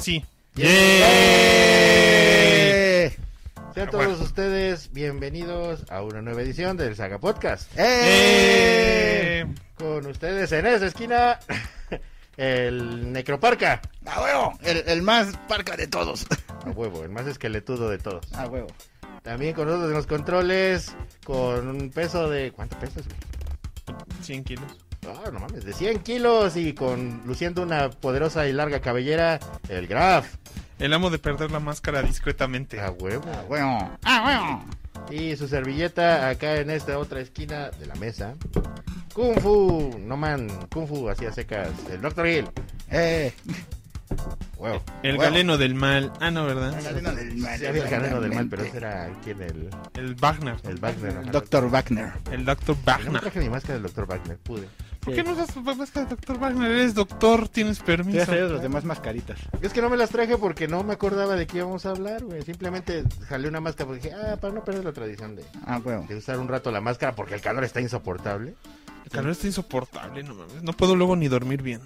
Ahora sí. ¡Eh! Sean Ah, todos bueno. ustedes bienvenidos a una nueva edición del Saga Podcast. ¡Eh! ¡Eh! Con ustedes en esa esquina, el Necroparca. ¡A huevo! El, el más parca de todos. A huevo, el más esqueletudo de todos. ¡A huevo! También con nosotros en los controles, con un peso de... ¿Cuánto pesos? güey? 100 kilos. Ah, no mames, de 100 kilos y con luciendo una poderosa y larga cabellera, el Graf. El amo de perder la máscara discretamente. A huevo. ¡A huevo! ¡A huevo! Y su servilleta acá en esta otra esquina de la mesa. Kung Fu, no man, Kung Fu hacía secas, el Dr. Hill. ¡Eh! Huevo. El galeno del mal. Ah, no, ¿verdad? El galeno del mal. Sí, había el galeno del mal, pero ese era quien el, El Wagner. el Wagner. ajá. Doctor Wagner. El Dr. No Wagner. traje mi máscara del Dr. Wagner, pude. ¿Por qué no usas tu máscara de Dr. Wagner? Eres doctor, tienes Te permiso. has traído los demás mascaritas. Es que no me las traje porque no me acordaba de qué íbamos a hablar, güey. Simplemente jalé una máscara porque dije, ah, para no perder la tradición de, ¡A huevo! de usar un rato la máscara porque el calor está insoportable. El calor está insoportable, no mames. No puedo luego ni dormir bien.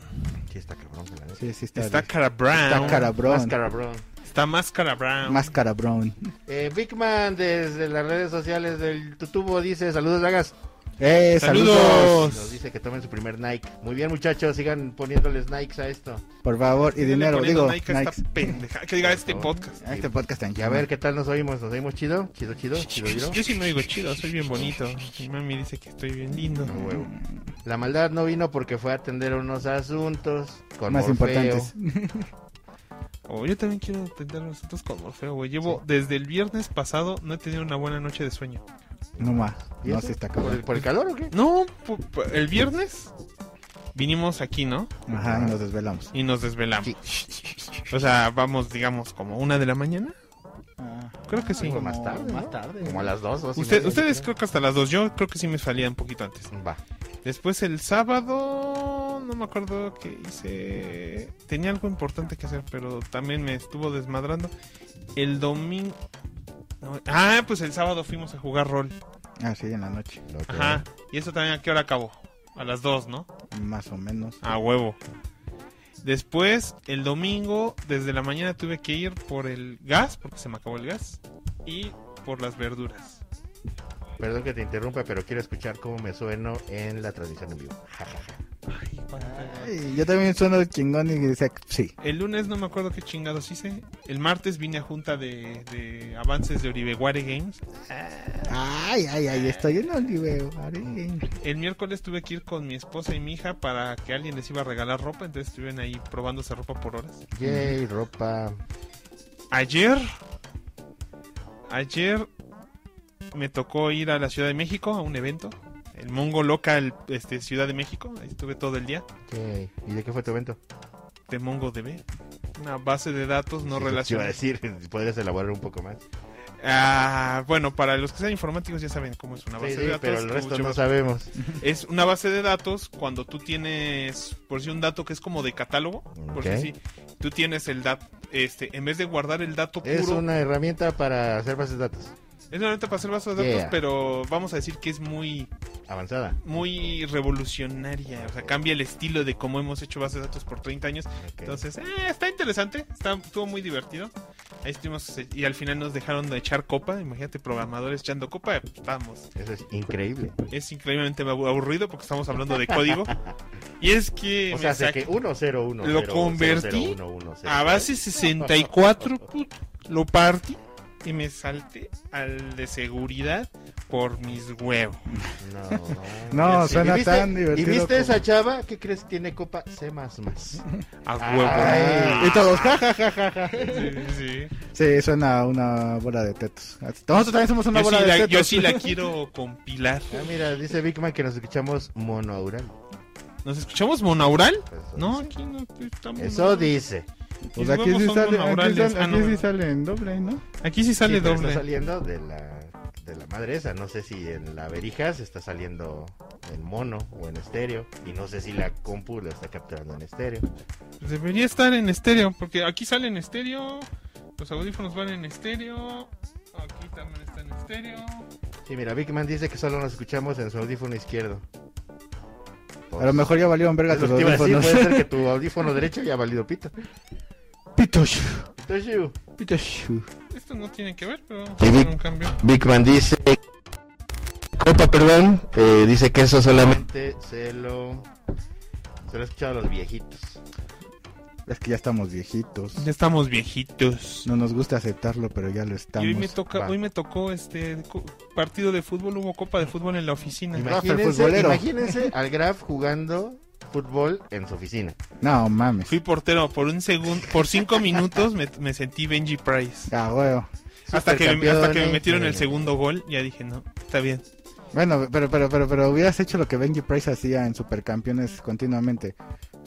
Sí, está cabrón, la neta. Sí, sí, está. Está cara brown. Está cara brown. Máscara, bro. Está máscara brown. Máscara brown. Eh, Big Man desde las redes sociales del Tutubo dice, saludos, Dagas. ¡Eh! ¡Saludos! Saludos. Nos dice que tomen su primer Nike. Muy bien, muchachos, sigan poniéndoles Nikes a esto. Por favor, y dinero, digo. Nike a esta Nikes. pendeja. Que diga este podcast. A este podcast tan Y a ver qué tal nos oímos. ¿Nos oímos chido? ¿Chido, chido? ¿Chido, chido? Yo sí me digo chido, soy bien bonito. Mi mami dice que estoy bien lindo. Huevo. La maldad no vino porque fue a atender unos asuntos con Más Morfeo. importantes. Oh, yo también quiero atender a nosotros con Morfeo, güey. Llevo desde el viernes pasado, no he tenido una buena noche de sueño. No más. ¿Y No, sí está ¿Por el, cabrón. por el calor o qué? No, el viernes vinimos aquí, ¿no? Ajá, y nos desvelamos. Y nos desvelamos. O sea, vamos, digamos, como una de la mañana. Ah, Creo que sí. Algo más tarde, ¿no? Más tarde. Como a las dos, dos y Usted- media, ustedes creo que hasta las dos. Yo creo que sí me salía un poquito antes. Va. Después el sábado, no me acuerdo qué hice. Tenía algo importante que hacer, pero también me estuvo desmadrando. El domingo. No, ah, pues el sábado fuimos a jugar rol. Ah, sí, en la noche. Ajá. ¿Y eso también a qué hora acabó? A las dos, ¿no? Más o menos. A huevo. Después, el domingo, desde la mañana tuve que ir por el gas, porque se me acabó el gas, y por las verduras. Perdón que te interrumpa, pero quiero escuchar cómo me sueno en la transmisión en vivo. Yo también sueno chingón y decía, sí. El lunes no me acuerdo qué chingados hice. El martes vine a junta de, de avances de Oribeguare Games. Ay, ay, ay, estoy en Oliveo. El miércoles tuve que ir con mi esposa y mi hija para que alguien les iba a regalar ropa, entonces estuvieron ahí probándose ropa por horas. Yay, ropa. Ayer, ayer me tocó ir a la Ciudad de México a un evento, el Mongo Local este, Ciudad de México, ahí estuve todo el día. ¿Y de qué fue tu evento? de MongoDB, una base de datos no Sí, Iba a relacionada. decir, podrías elaborar un poco más. Ah, bueno, para los que sean informáticos ya saben cómo es una base Sí, de sí, datos. pero el resto no sabemos. Es una base de datos cuando tú tienes, por si un dato que es como de catálogo, por Ok. si sí, tú tienes el dato, este, en vez de guardar el dato puro, Es una herramienta para hacer bases de datos. Es una herramienta para hacer bases de datos, Yeah. pero vamos a decir que es muy, Avanzada. muy revolucionaria, o sea, cambia el estilo de cómo hemos hecho bases de datos por 30 años, entonces, eh, está interesante, está, estuvo muy divertido, ahí estuvimos, eh, y al final nos dejaron de echar copa, imagínate programadores echando copa, vamos, Eso es increíble. es increíblemente abu- aburrido porque estamos hablando de código, y es que O sea, sé saqué- que 101. Lo convertí a base 64, puto. Lo partí y me salté al de seguridad por mis huevos. No, No, suena ¿Y viste- tan divertido ¿Y viste como- esa chava? ¿Qué crees que tiene copa C++? A Ay. huevo. Y todos, ja, ja, ja, ja, ja. Sí, sí. Sí, suena a una bola de tetos. Nosotros también somos una Yo, bola sí de la, tetos. yo sí la quiero compilar. Ah, mira, dice Big Man que nos escuchamos monoaural. ¿Nos escuchamos monaural? Pues eso No, dice. aquí no estamos. Eso dice. Pues aquí sí sale, aquí sale, Ah, aquí no. sí sale en doble, ¿no? Aquí sí sale Sí, doble. Está saliendo de la, de la madre esa. No sé si en la verijas está saliendo en mono o en estéreo. Y no sé si la compu lo está capturando en estéreo. Pues Debería estar en estéreo, porque aquí sale en estéreo. Los audífonos van en estéreo. Aquí también está en estéreo. Sí, mira, Big Man dice que solo nos escuchamos en su audífono izquierdo. A lo mejor ya valieron verga Eso tus audífonos. puede ser que tu audífono derecho ya ha valido pito. Pitosh. Toshu. Pitosh. Esto no tiene que ver, pero vamos a hacer vi- un cambio. Big Man dice. Copa, perdón. eh, dice que eso solamente se lo. Se lo he escuchado a los viejitos. Es que ya estamos viejitos. Ya estamos viejitos. No nos gusta aceptarlo, pero ya lo Y estamos. hoy me toca, Va. hoy me tocó este partido de fútbol, hubo copa de fútbol en la oficina. Imagínense, futbolero. imagínense al Graf jugando fútbol en su oficina. No mames. Fui portero por un segundo, por cinco minutos me, me sentí Benji Price. Ah, huevo. Hasta que, me- hasta que me metieron el eh, segundo gol, ya dije, no, está bien. Bueno, pero, pero, pero, pero hubieras hecho lo que Benji Price hacía en Supercampeones continuamente.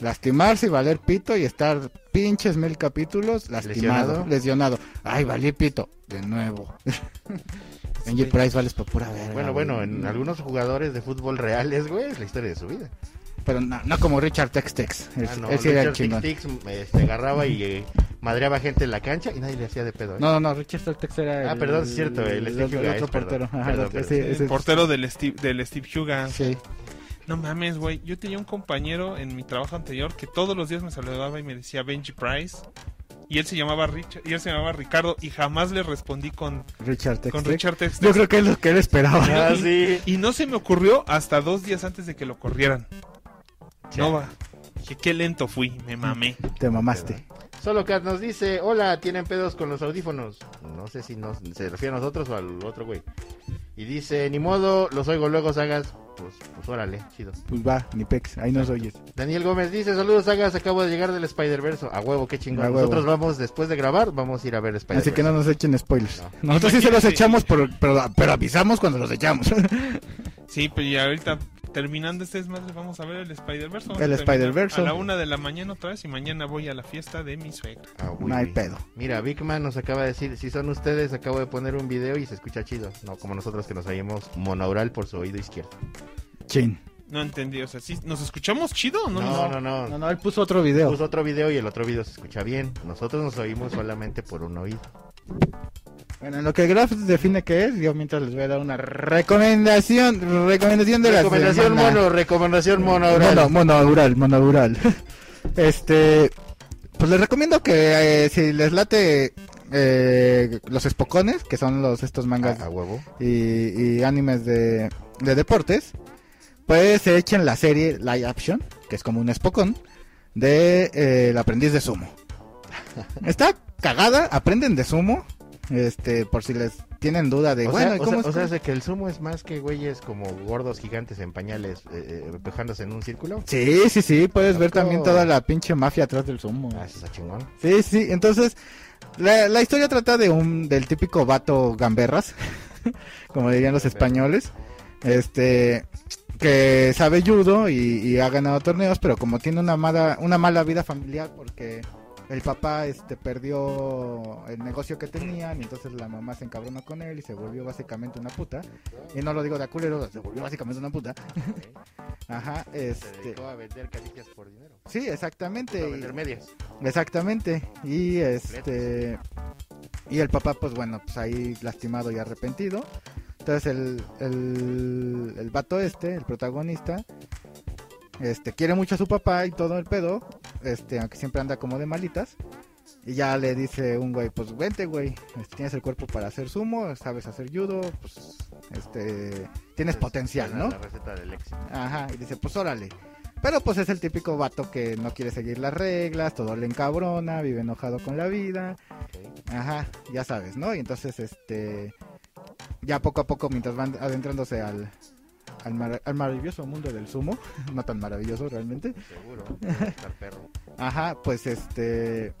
Lastimarse y valer pito y estar pinches mil capítulos lastimado, Lesionado. lesionado. Ay, valí pito. De nuevo. Benji Price vales por pura verga. Bueno, güey. bueno, en algunos jugadores de fútbol reales, güey, es la historia de su vida. Pero no, no como Richard Tex Tex. Él, Ah, no, sí era el chingón. Este, agarraba y eh, madreaba gente en la cancha y nadie le hacía de pedo. ¿eh? No, no, no, Richard Tex Tex era Ah, el, perdón, es cierto, el Steve otro, Huga otro perdón. portero. Ajá, Perdón, el- sí, El ese- portero del Steve, del Steve Huga. sí. No mames, güey. Yo tenía un compañero en mi trabajo anterior que todos los días me saludaba y me decía Benji Price. Y él se llamaba Richard, y él se llamaba Ricardo y jamás le respondí con, Richard Tex con. Richard. Yo creo que es lo que él esperaba. Ah, sí. Y no se me ocurrió hasta dos días antes de que lo corrieran. No va. Dije, qué lento fui, me mamé. Te mamaste. Solo Cat nos dice, hola, ¿tienen pedos con los audífonos? No sé si nos, se refiere a nosotros o al otro güey. Y dice, ni modo, los oigo luego, Sagas. Pues, pues órale, chido. Pues va, ni pex, ahí nos oyes. Daniel Gómez dice, saludos, Sagas, acabo de llegar del Spider-Verse. A huevo, qué chingón. A huevo. Nosotros vamos, después de grabar, vamos a ir a ver Spider-Verse. Así que no nos echen spoilers. No. Nosotros sí se los echamos, por- pero, pero avisamos cuando los echamos. Sí, pero ya ahorita terminando este desmadre vamos a ver el Spider-Verse. El Spider-Verse. A la una de la mañana otra vez y mañana voy a la fiesta de mi suegra. Ah, no hay pedo. Mira, Big Man nos acaba de decir, si son ustedes, acabo de poner un video y se escucha chido. No como nosotros que nos oímos monaural por su oído izquierdo. Chin. No entendí, o sea, ¿sí, ¿nos escuchamos chido o no? No, nos- no, no. No, no, él puso otro video. Puso otro video y el otro video se escucha bien. Nosotros nos oímos solamente por un oído. Bueno, en lo que Graf define que es, yo mientras les voy a dar una recomendación. Recomendación de Recomendación la semana. mono, recomendación monaural. Mono, monaural, monaural. Este, pues les recomiendo que eh, si les late eh, los espocones, que son los estos mangas A, a huevo. y, y animes de, de deportes, pues se echen la serie Live Action, que es como un espocón, de eh, El aprendiz de sumo. Está cagada, aprenden de sumo, este, por si les tienen duda de, O bueno, sea, ¿y o sea- es o sea, que- es de que el sumo es más que güeyes como gordos gigantes en pañales eh, eh, empujándose en un círculo. Sí, sí, sí, puedes ver Loco. también toda la pinche mafia atrás del sumo. Ah, eso está chingón. Sí, sí, entonces la, la historia trata de un del típico vato gamberras, como dirían los españoles, este que sabe judo y, y ha ganado torneos, pero como tiene una mala una mala vida familiar porque el papá este perdió el negocio que tenían y entonces la mamá se encabronó con él y se volvió básicamente una puta. Y no lo digo de a culero, se volvió básicamente una puta. Ajá, Se este dedicó a vender caricias por dinero. sí, exactamente. A vender medias. Exactamente. Y este y el papá pues bueno, pues ahí lastimado y arrepentido. Entonces el el el vato este, el protagonista este quiere mucho a su papá y todo el pedo, este aunque siempre anda como de malitas. Y ya le dice un güey, pues vente güey, este, tienes el cuerpo para hacer sumo, sabes hacer judo, pues este tienes es- potencial, ¿no? La receta del éxito. Ajá, y dice, pues órale. Pero pues es el típico vato que no quiere seguir las reglas, todo le encabrona, vive enojado con la vida. Ajá, ya sabes, ¿no? Y entonces, este, ya poco a poco, mientras van adentrándose al, al, mar- al maravilloso mundo del sumo, no tan maravilloso realmente, Seguro. estar perro. ajá, pues este,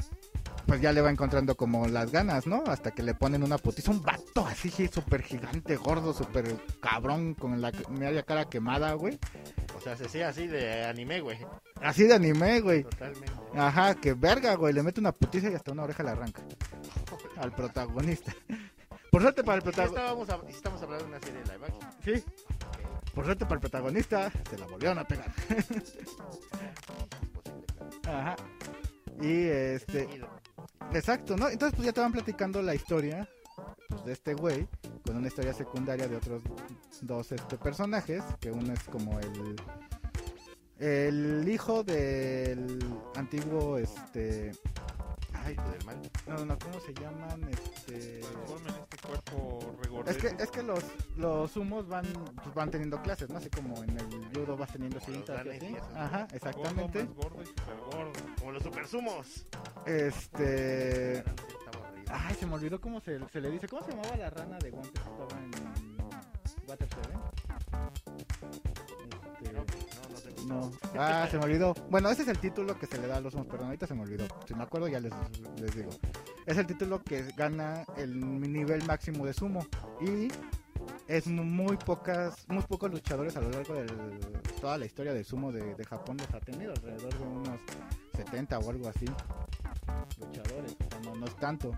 pues ya le va encontrando como las ganas, ¿no? Hasta que le ponen una putiza, un vato así súper gigante, gordo, súper cabrón, con la media cara quemada, güey. O sea, se hacía así de anime, güey. Así de anime, güey. Totalmente. Ajá, que verga, güey. Le mete una putiza y hasta una oreja le arranca. Al protagonista. Por suerte para el protagonista. estábamos, estamos hablando de una serie de live action. Sí. Por suerte para el protagonista, se la volvieron a pegar. Ajá. Y este. Exacto, ¿no? Entonces, pues ya te van platicando la historia pues, de este güey, con una historia secundaria de otros dos este, personajes, que uno es como el. El hijo del antiguo, este. Ay, del mal. No, no, ¿cómo se llaman? Este... Es que, es que los, los humos van, pues, van teniendo clases, ¿no? Así como en el judo vas teniendo cintas y así. Ajá, exactamente. Como los super sumos. Este... Ay, se me olvidó cómo se, le dice. ¿Cómo se llamaba la rana de guantes que estaba en Water 7? Eh? No. Ah, se me olvidó. Bueno, ese es el título que se le da a los sumos, perdón, ahorita se me olvidó. Si me acuerdo ya les, les digo. Es el título que gana el nivel máximo de sumo. Y es muy pocas, muy pocos luchadores a lo largo de toda la historia del sumo de, de Japón los ha tenido, alrededor de unos 70 o algo así. Luchadores, o sea, no, no es tanto.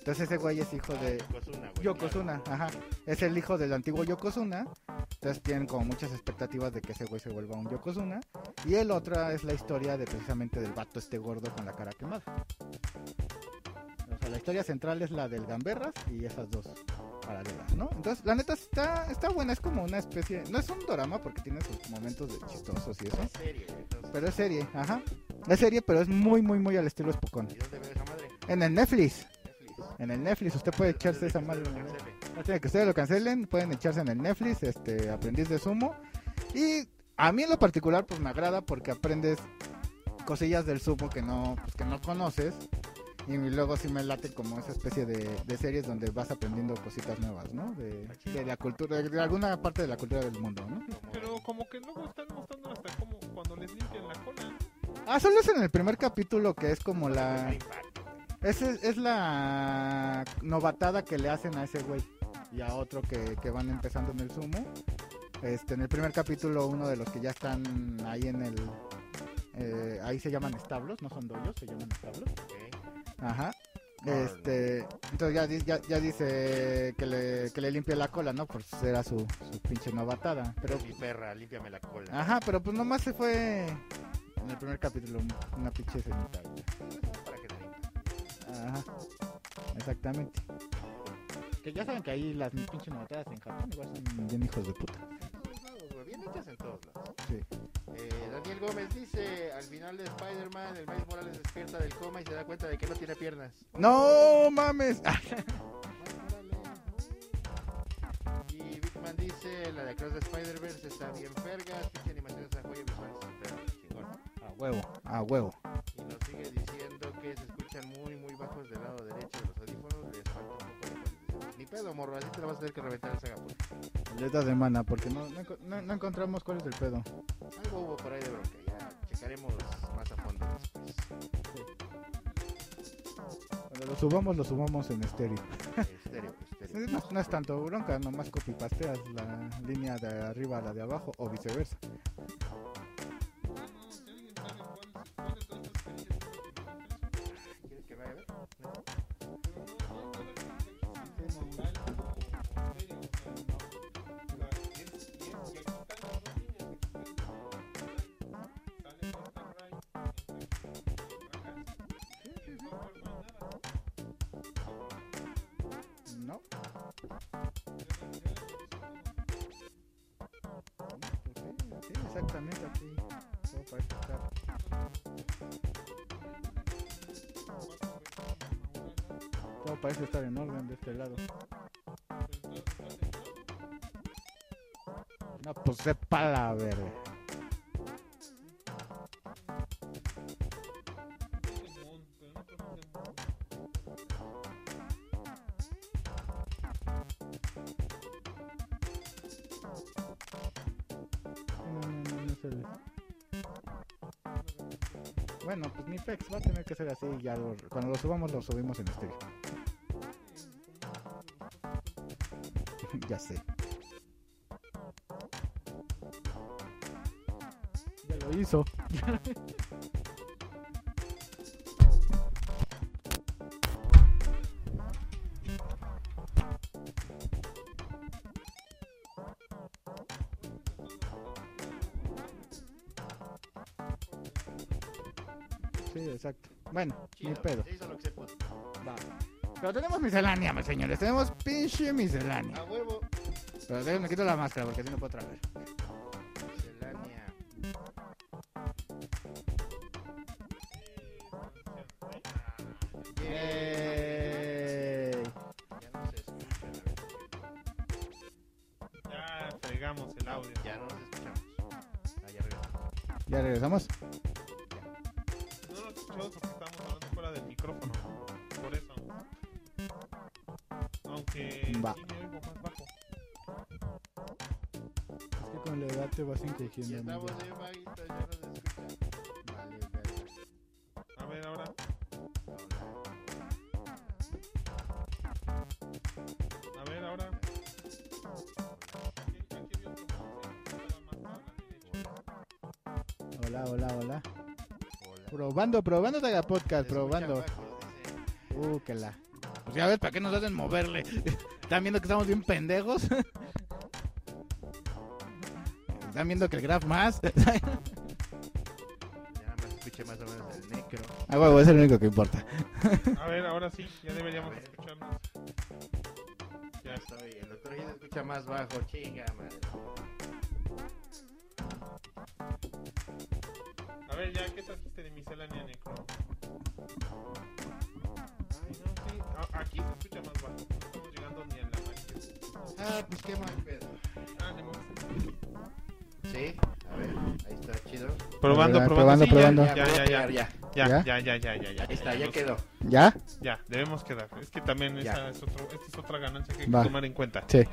Entonces ese güey es hijo de, Yokozuna, güey. Yokozuna, ajá. Es el hijo del antiguo Yokozuna. Entonces tienen como muchas expectativas de que ese güey se vuelva un Yokozuna. Y el otro es la historia de precisamente del vato este gordo con la cara quemada. O sea, la historia central es la del Gamberras y esas dos paralelas, ¿no? Entonces, la neta está, está buena, es como una especie, no es un drama porque tiene sus momentos de chistosos y eso, Es serie. Entonces, pero es serie, ajá. Es serie, pero es muy, muy, muy al estilo Spokon. ¿Y dónde veo esa madre? En el Netflix. En el Netflix, usted puede echarse esa Netflix. No tiene que ustedes lo cancelen, pueden echarse en el Netflix, este, aprendiz de sumo. Y a mí en lo particular, pues me agrada porque aprendes cosillas del sumo que no, pues, que no conoces. Y luego sí me late como esa especie de, de series donde vas aprendiendo cositas nuevas, ¿no? De, de la cultura, de alguna parte de la cultura del mundo, ¿no? Pero como que luego están mostrando hasta como cuando les limpian la cola. Ah, solo es en el primer capítulo que es como la... Impacto. Es, es la novatada que le hacen a ese güey y a otro que, que van empezando en el sumo. Este, en el primer capítulo, uno de los que ya están ahí en el. eh, ahí se llaman establos, no son doyos, se llaman establos. Ajá. Este, entonces ya, ya, ya dice que le, que le limpie la cola, ¿no? Por era su, su pinche novatada. Pero, mi perra, límpiame la cola. ajá, pero pues nomás se fue en el primer capítulo, una pinche escenita. Ajá, exactamente. Que ya saben que ahí las pinches novatadas en Japón igual son bien hijos de puta. Bien hechas en todos lados. Sí. Eh, Daniel Gómez dice, al final de Spider-Man, el Miles Morales despierta del coma y se da cuenta de que no tiene piernas. ¡No mames! Y Bigman dice, la de Across the Spider-Verse está bien vergas, pinche animación esa joya visual a huevo, a huevo. Y nos sigue diciendo que se escuchan muy, muy bajos del lado derecho de los audífonos, les falta un poco de. Ni pedo, morro, así te la vas a tener que reventar esa gapura. Letras de mana, porque no, no, no- encontramos cuál es el pedo. Algo hubo por ahí de bronca, ya checaremos más a fondo después. Cuando lo subamos, lo subamos en estéreo. Estéreo, estéreo. No, no es tanto bronca, nomás copipasteas la línea de arriba a la de abajo o viceversa. ¿No? Exactamente aquí. Parece estar en orden de este lado. No, pues sepa la verga. Bueno, pues mi pex va a tener que ser así. Ya lo- cuando lo subamos, lo subimos en estéreo. Ya sé. Ya lo hizo. Sí, exacto. Bueno, ni Chido, pedo. Se hizo lo que se pudo. Va. Pero tenemos miscelánea, mis señores. Tenemos pinche miscelánea. Déjenme quito la máscara porque si no puedo tragar. Con la edad te vas encogiendo. Ya estamos bien vaguitos, ya nos escuchan. Vale, verga. A ver, ahora. A ver, ahora. Hola, hola, hola. Hola. Probando, probando Daga Se Podcast, probando. Uh, que la. Pues ya ves, ¿para qué nos hacen moverle? ¿Están viendo que estamos bien pendejos? ¿Están viendo que el graph más? Ya más escuché más o menos el necro. Ah, huevo, es el único que importa. A ver, ahora sí, ya deberíamos escucharnos. Ya estoy. El doctor ya se escucha más bajo. Chinga, madre. Probando, probando. probando, sí, ya, probando. Ya, ya, ya. ya. Ya, ¿Ya? ya, ya, ya, ya, ya. Ahí está, ya quedó. ¿Ya? Ya, debemos quedar. Es que también Ya. esa es, otro, esta es otra ganancia que hay que tomar en cuenta. Sí.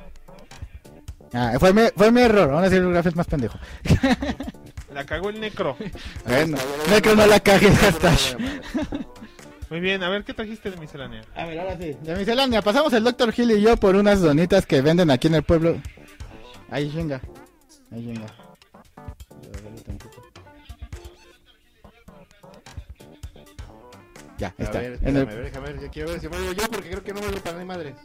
Ah, fue mi, fue mi error. Aún así el graph es más pendejo. La cagó el necro. Bueno, no que no la cague hasta. Muy bien, a ver, ¿qué trajiste de miscelánea? A ver, ahora sí. De miscelánea, pasamos el Dr. Hill y yo por unas donitas que venden aquí en el pueblo. Ahí chinga. Ahí chinga. En el- a ver, déjame ver, yo quiero ver si me oigo yo porque creo que no me oigo para ni madres.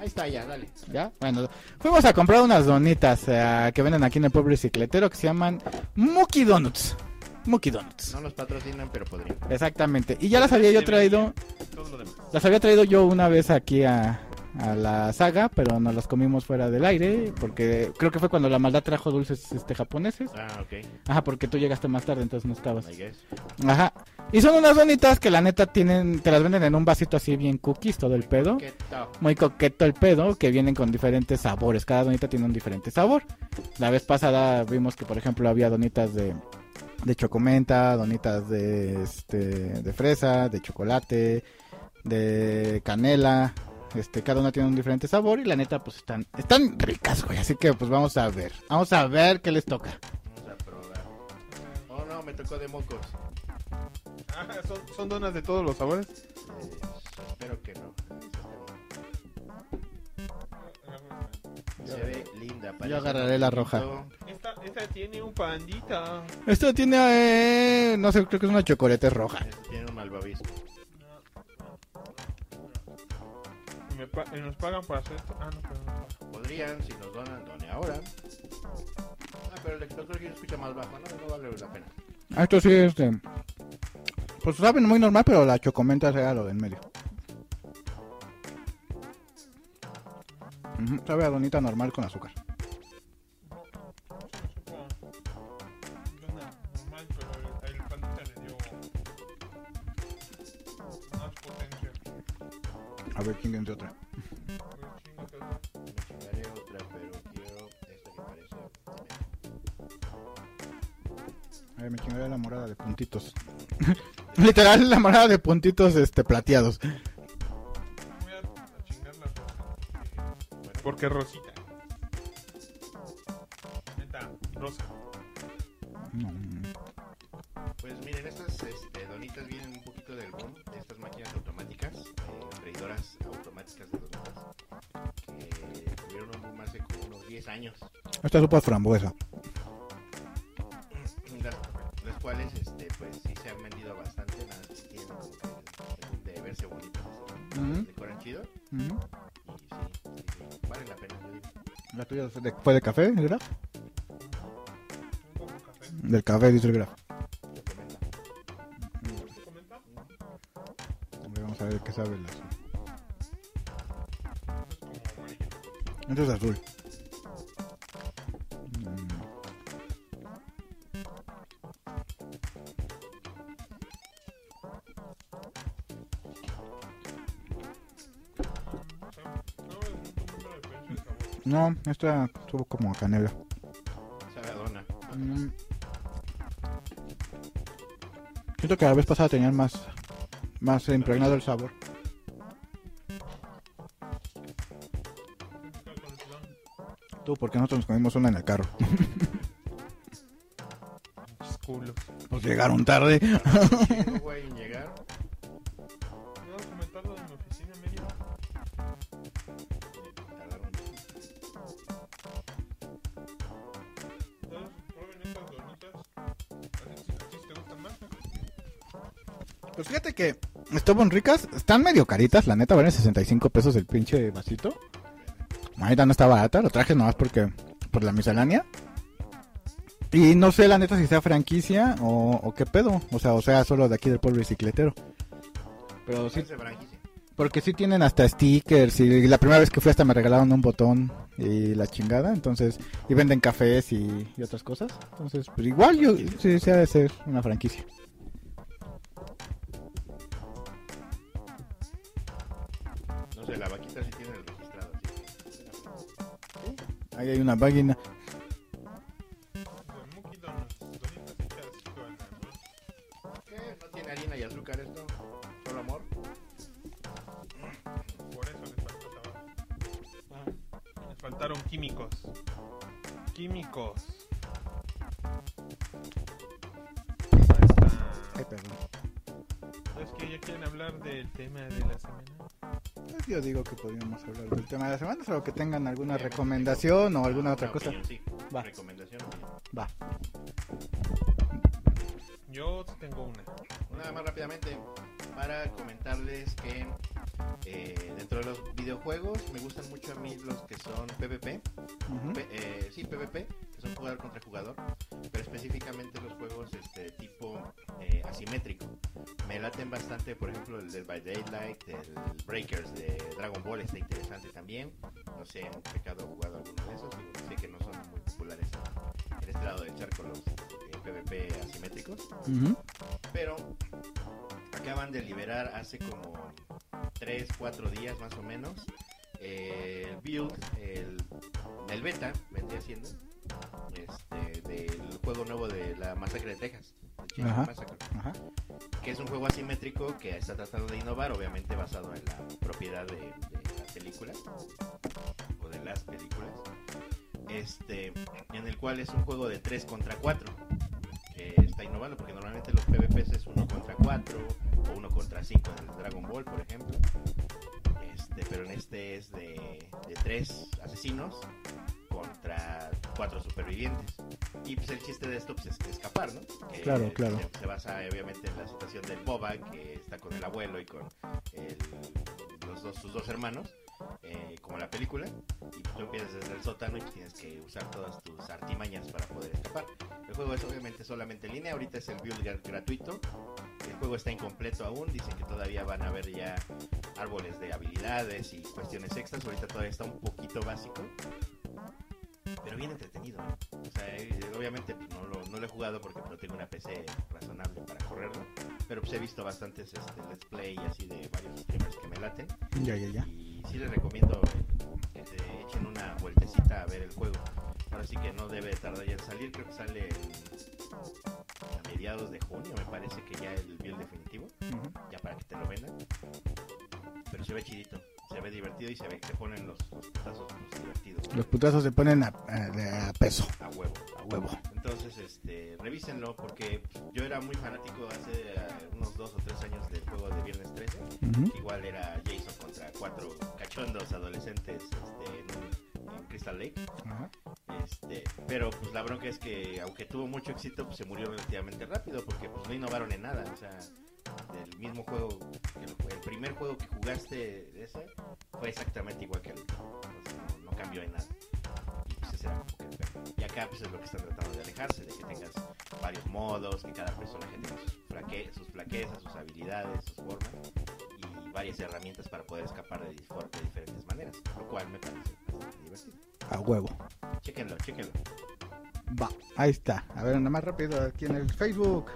Ahí está, ya, dale. ¿Ya? Bueno, fuimos a comprar unas donitas eh, que venden aquí en el pueblo bicicletero que se llaman Mookie Donuts. Mookie Donuts. No nos patrocinan, pero podrían. Exactamente. Y ya las había yo traído, Todo lo demás. las había traído yo una vez aquí a, a la saga, pero nos las comimos fuera del aire, porque creo que fue cuando la maldad trajo dulces este japoneses. Ah, ok. Ajá, porque tú llegaste más tarde, entonces no estabas. I guess. Ajá. Y son unas donitas que la neta tienen, te las venden en un vasito así bien cookies, todo el pedo. Muy coqueto el pedo, que vienen con diferentes sabores. Cada donita tiene un diferente sabor. La vez pasada vimos que, por ejemplo, había donitas de, de chocomenta, donitas de, este, de fresa, de chocolate, de canela. Este, cada una tiene un diferente sabor y la neta, pues están, están ricas, güey. Así que, pues vamos a ver. Vamos a ver qué les toca. Vamos a probar. Oh, no, me tocó de mocos. Ah, ¿son, son donas de todos los sabores. Espero que no. Se ve linda. parece agarraré la roja. Esta, esta tiene un pandita. Esto tiene, eh, no sé, creo que es una chocolate roja. Este tiene un malvavisco. Me pa- y nos pagan por hacer esto? Ah, no, pero no. Podrían, si nos donan, done ahora. Ah, pero el doctor Gil escucha más bajo, ¿no? No vale la pena. Ah, Esto sí, este. Pues saben muy normal, pero la chocomenta sea lo del medio. Ujú, sabe a donita normal con azúcar. A ver, quién de otra. A ver. Me chingaré otra, pero quiero esta que parece. A ver, me chingaré la morada de puntitos. Literal, la morada de puntitos este, plateados. Voy a, a chingar la rosa. Porque, porque Rosita. Neta, Rosa. No. Pues miren, estas este, donitas vienen 10 años, Esta sopa es frambuesa. las, las cuales este, pues sí se han vendido bastante, que el boom de verse bonitas, Ujú. decoran chido, Ujú. y sí, sí, vale la pena. ¿La tuya es de- fue de café, el graf? Café. Del café, dice el graf. Vamos a ver qué sabe el azul. Esto es azul. No, esta estuvo como a canela. Sabe a dona. Mm. Siento que la vez pasada tenían más, más impregnado el sabor. Tú, porque nosotros nos comimos una en el carro. Nos llegaron tarde. Estaban ricas, están medio caritas, la neta, valen 65 pesos el pinche vasito. Ahorita no está barata, lo traje nomás porque por la miscelánea. Y no sé la neta si sea franquicia o, o qué pedo, o sea, o sea, solo de aquí del pueblo bicicletero. Pero sí, Es de franquicia. porque sí tienen hasta stickers y la primera vez que fui hasta me regalaron un botón y la chingada, entonces, y venden cafés y, y otras cosas. Entonces, pues igual yo sí, sí ha de ser una franquicia. Ahí hay una página. Solo que tengan alguna Sí, recomendación o alguna Ah, otra una cosa. opinión, sí. Va. Recomendación. Va. Yo tengo una. Nada más rápidamente para comentarles que eh, dentro de los videojuegos me gustan mucho a mí los que son PvP. P- eh, sí, PvP, que son jugador contra jugador, pero específicamente los juegos este tipo eh, asimétrico. Me laten bastante, por ejemplo, el Dead by Daylight, el Breakers de Dragon Ball está interesante también. No sé, en pecado jugado alguno de esos, sé que no son muy populares en este lado del charco los PvP asimétricos pero acaban de liberar hace como 3, 4 días más o menos eh, el build, el, el beta, vendría siendo, este, del juego nuevo de la masacre de Texas, de Chainsaw Ajá. Massacre, Ajá. que es un juego asimétrico que está tratando de innovar, obviamente basado en la propiedad de, de la película o de las películas, este, en el cual es un juego de 3 contra 4 que está innovando porque normalmente los PvPs es 1 contra 4 o 1 contra 5 en Dragon Ball, por ejemplo. Este, pero en este es de, de 3 asesinos contra 4 supervivientes. Y pues el chiste de esto pues, es escapar, ¿no? Que Claro, claro. Se, se basa obviamente en la situación del Boba, que está con el abuelo y con el- los dos, sus dos hermanos, eh, como la película. Y tú empiezas desde el sótano y tienes que usar todas tus artimañas para poder escapar. El juego es obviamente solamente en línea, ahorita es el build gra- gratuito. El juego está incompleto aún, dicen que todavía van a haber ya árboles de habilidades y cuestiones extras. Ahorita todavía está un poquito básico, pero bien entretenido. ¿eh? O sea, eh, obviamente pues, no, lo, no lo he jugado porque no tengo una PC razonable para correrlo, pero pues he visto bastantes este, let's play así de varios streamers que me laten. Ya, ya, ya. Y sí les recomiendo que se echen una vueltecita a ver el juego. Ahora sí que no debe tardar ya en salir, creo que sale a mediados de junio, me parece que ya el build definitivo, Ujú. ya para que te lo vendan. Pero se ve chidito, se ve divertido y se ve que se ponen los, los putazos pues, divertidos. Los putazos se ponen a, a- a peso. A huevo. A huevo. Entonces, este, revísenlo porque yo era muy fanático hace eh, unos dos o tres años del juego de Viernes 13. Ujú. que igual era Jason contra cuatro cachondos adolescentes este, en, un- Crystal Lake. Ajá. Este, pero pues la bronca es que aunque tuvo mucho éxito, pues se murió relativamente rápido porque pues no innovaron en nada. O sea, del mismo juego, el, el primer juego que jugaste de ese fue exactamente igual que el. Entonces no, cambió en nada. Y pues ese era. Y acá pues es lo que están tratando de alejarse, de que tengas varios modos, que cada personaje tenga sus, sus flaquezas, sus habilidades, sus formas varias herramientas para poder escapar de, dif- de diferentes maneras, lo cual me parece bastante divertido. A huevo. Chéquenlo, chéquenlo. Va, ahí está. A ver, nada más rápido aquí en el Facebook.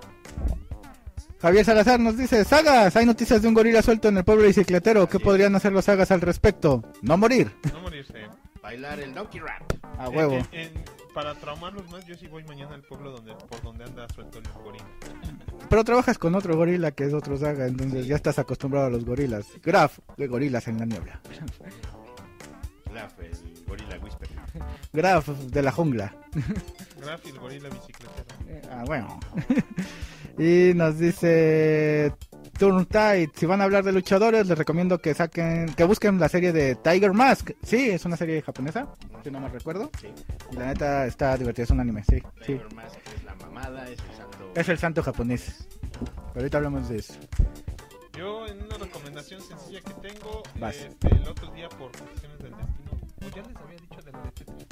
Javier Salazar nos dice, sagas, hay noticias de un gorila suelto en el pueblo bicicletero. ¿Qué podrían hacer los sagas al respecto? No morir. No morirse. Bailar el Donkey Rap. A huevo. en- en- para traumarlos más, yo sí voy mañana al pueblo donde por donde anda suelto el gorila. Pero trabajas con otro gorila que es otro saga, entonces ya estás acostumbrado a los gorilas. Graf de gorilas en la niebla. Laugh, el Gorilla Whisper. Graf de la jungla. Graf y el gorila bicicletero. Eh, Ah, bueno. Y nos dice Turn Tide, si van a hablar de luchadores, les recomiendo que saquen, que busquen la serie de Tiger Mask. Sí, es una serie japonesa, si no me recuerdo. Sí. Y la neta está divertida, es un anime, sí. sí. Tiger Mask es la mamada, es el santo. Es el santo japonés. Ahorita hablamos de eso. Yo en una recomendación sencilla que tengo, Vas. este, el otro día por cuestiones del destino, o ya les había dicho de la de Tetris.